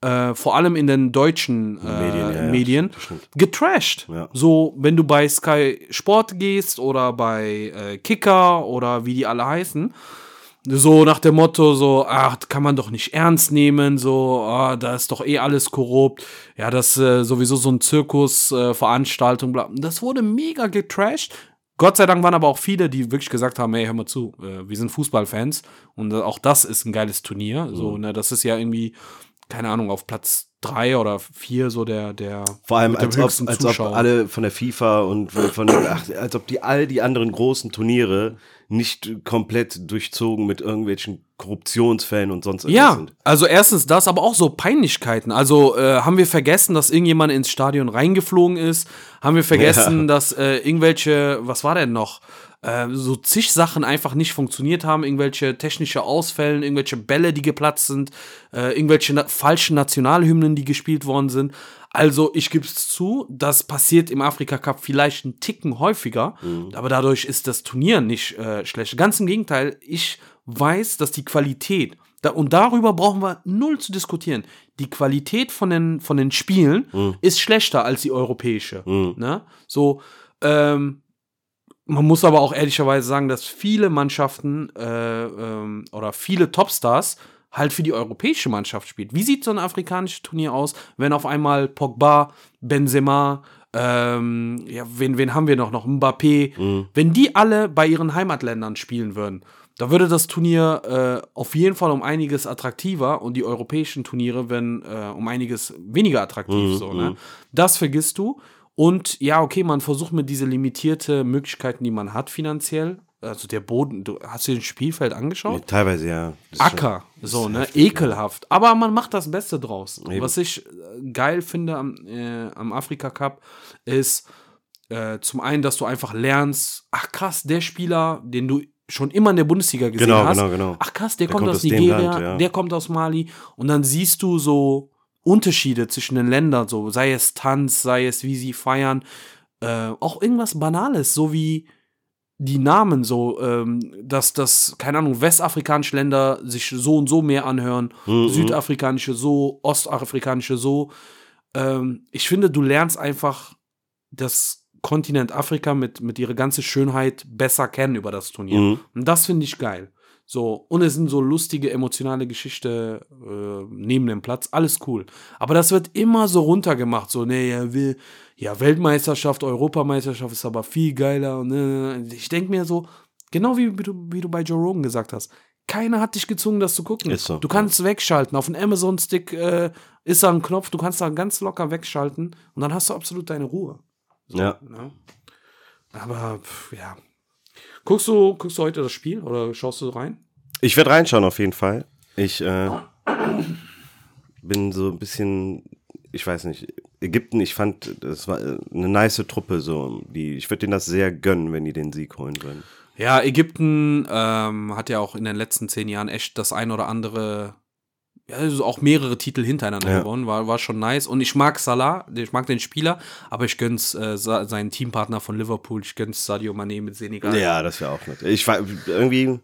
Speaker 1: äh, vor allem in den deutschen äh,
Speaker 2: Medien, ja, ja,
Speaker 1: Medien
Speaker 2: stimmt.
Speaker 1: getrashed.
Speaker 2: Ja.
Speaker 1: So, wenn du bei Sky Sport gehst oder bei äh, Kicker oder wie die alle heißen, so nach dem Motto, so, ach, kann man doch nicht ernst nehmen, so, ah, da ist doch eh alles korrupt, ja, das äh, sowieso so ein Zirkus, äh, Veranstaltung, bla. Das wurde mega getrashed. Gott sei Dank waren aber auch viele, die wirklich gesagt haben, hey, hör mal zu, äh, wir sind Fußballfans und äh, auch das ist ein geiles Turnier, so, ne, das ist ja irgendwie, keine Ahnung, auf Platz drei oder vier so der, der
Speaker 2: Vor allem, als ob, als ob alle von der FIFA und von ach, als ob die all die anderen großen Turniere nicht komplett durchzogen mit irgendwelchen Korruptionsfällen und sonst irgendwas
Speaker 1: Ja,
Speaker 2: sind.
Speaker 1: also erstens das, aber auch so Peinlichkeiten. Also äh, haben wir vergessen, dass irgendjemand ins Stadion reingeflogen ist? Haben wir vergessen,
Speaker 2: Ja.
Speaker 1: dass äh, irgendwelche, was war denn noch? Äh, so zig Sachen einfach nicht funktioniert haben, irgendwelche technische Ausfällen, irgendwelche Bälle, die geplatzt sind, äh, irgendwelche na falschen Nationalhymnen, die gespielt worden sind. Also ich gebe es zu, das passiert im Afrika Cup vielleicht einen Ticken häufiger, aber dadurch ist das Turnier nicht äh, schlecht. Ganz im Gegenteil, ich weiß, dass die Qualität, da, und darüber brauchen wir null zu diskutieren, die Qualität von den, von den Spielen ist schlechter als die europäische. Ne? So, ähm, man muss aber auch ehrlicherweise sagen, dass viele Mannschaften äh, ähm, oder viele Topstars halt für die europäische Mannschaft spielt. Wie sieht so ein afrikanisches Turnier aus, wenn auf einmal Pogba, Benzema, ähm, ja, wen, wen haben wir noch? Noch Mbappé. Wenn die alle bei ihren Heimatländern spielen würden, da würde das Turnier äh, auf jeden Fall um einiges attraktiver und die europäischen Turniere werden äh, um einiges weniger attraktiv. so, ne? Das vergisst du. Und ja, okay, man versucht mit diese limitierte Möglichkeiten, die man hat finanziell, also der Boden, du hast dir das Spielfeld angeschaut?
Speaker 2: Teilweise ja. Das
Speaker 1: Acker, so, ne? Ekelhaft. Aber man macht das Beste draus.
Speaker 2: Eben.
Speaker 1: Was ich äh, geil finde am, äh, am Afrika Cup ist äh, zum einen, dass du einfach lernst, ach krass, der Spieler, den du schon immer in der Bundesliga gesehen
Speaker 2: Genau,
Speaker 1: hast.
Speaker 2: genau, genau.
Speaker 1: Ach krass, der,
Speaker 2: Der
Speaker 1: kommt,
Speaker 2: kommt
Speaker 1: aus Nigeria,
Speaker 2: Land, ja.
Speaker 1: der kommt aus Mali. Und dann siehst du so Unterschiede zwischen den Ländern, so sei es Tanz, sei es wie sie feiern, äh, auch irgendwas Banales, so wie die Namen so, ähm, dass das, keine Ahnung, westafrikanische Länder sich so und so mehr anhören,
Speaker 2: Mhm.
Speaker 1: südafrikanische so, ostafrikanische so. Ähm, ich finde, du lernst einfach das Kontinent Afrika mit, mit ihrer ganzen Schönheit besser kennen über das Turnier.
Speaker 2: Mhm.
Speaker 1: Und das finde ich geil. So, und es sind so lustige, emotionale Geschichte äh, neben dem Platz, alles cool. Aber das wird immer so runtergemacht, so, nee, ja, will, ja, Weltmeisterschaft, Europameisterschaft ist aber viel geiler. Und, äh, ich denke mir so, genau wie, du, wie du bei Joe Rogan gesagt hast, keiner hat dich gezwungen, das zu gucken.
Speaker 2: So,
Speaker 1: du kannst wegschalten. Auf dem Amazon-Stick äh, ist da ein Knopf, du kannst da ganz locker wegschalten und dann hast du absolut deine Ruhe. So,
Speaker 2: Ja.
Speaker 1: Ne? Aber, pff, ja. Guckst du, guckst du heute das Spiel oder schaust du rein?
Speaker 2: Ich werde reinschauen auf jeden Fall. Ich äh, bin so ein bisschen, ich weiß nicht, Ägypten, ich fand, das war äh, eine nice Truppe, so. Die, ich würde denen das sehr gönnen, wenn die den Sieg holen würden.
Speaker 1: Ja, Ägypten ähm, hat ja auch in den letzten zehn Jahren echt das ein oder andere, ja, also auch mehrere Titel hintereinander
Speaker 2: Ja.
Speaker 1: gewonnen, war, war schon nice. Und ich mag Salah, ich mag den Spieler, aber ich gönn's äh, seinen Teampartner von Liverpool, ich gönn's Sadio Mané mit Senegal.
Speaker 2: Ja, das wäre auch nett. Ich war irgendwie,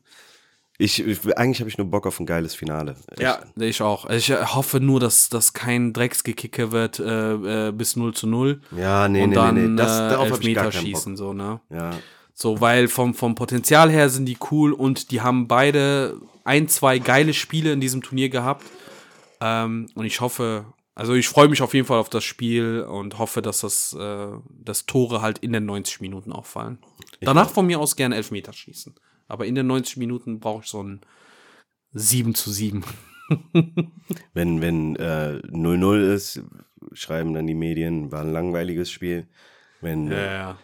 Speaker 2: ich, ich eigentlich habe ich nur Bock auf ein geiles Finale. Echt.
Speaker 1: Ja, ich auch. Ich äh, hoffe nur, dass das kein Drecksgekicke wird äh, äh, bis 0 zu 0.
Speaker 2: Ja, nee,
Speaker 1: und
Speaker 2: nee,
Speaker 1: dann
Speaker 2: nee, nee. Das,
Speaker 1: äh,
Speaker 2: darauf ich gar
Speaker 1: Elfmeter schießen, so, ne?
Speaker 2: Ja.
Speaker 1: So, weil vom, vom Potenzial her sind die cool und die haben beide ein, zwei geile Spiele in diesem Turnier gehabt. Ähm, und ich hoffe, Also ich freue mich auf jeden Fall auf das Spiel und hoffe, dass das, äh, das Tore halt in den 90 Minuten auffallen. Danach von mir aus gerne Elfmeter schießen. Aber in den 90 Minuten brauche ich so ein 7 zu 7.
Speaker 2: Wenn, wenn äh, 0-0 ist, schreiben dann die Medien, war ein langweiliges Spiel. Wenn äh,
Speaker 1: ja.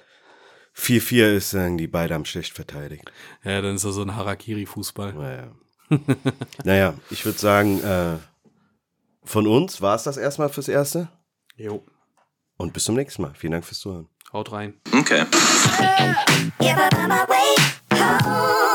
Speaker 2: 4-4 ist, sagen die beide haben schlecht verteidigt.
Speaker 1: Ja, dann ist das so ein Harakiri-Fußball.
Speaker 2: Naja, naja ich würde sagen, äh, von uns war es das erstmal fürs Erste.
Speaker 1: Jo.
Speaker 2: Und bis zum nächsten Mal. Vielen Dank fürs Zuhören.
Speaker 1: Haut rein.
Speaker 3: Okay. How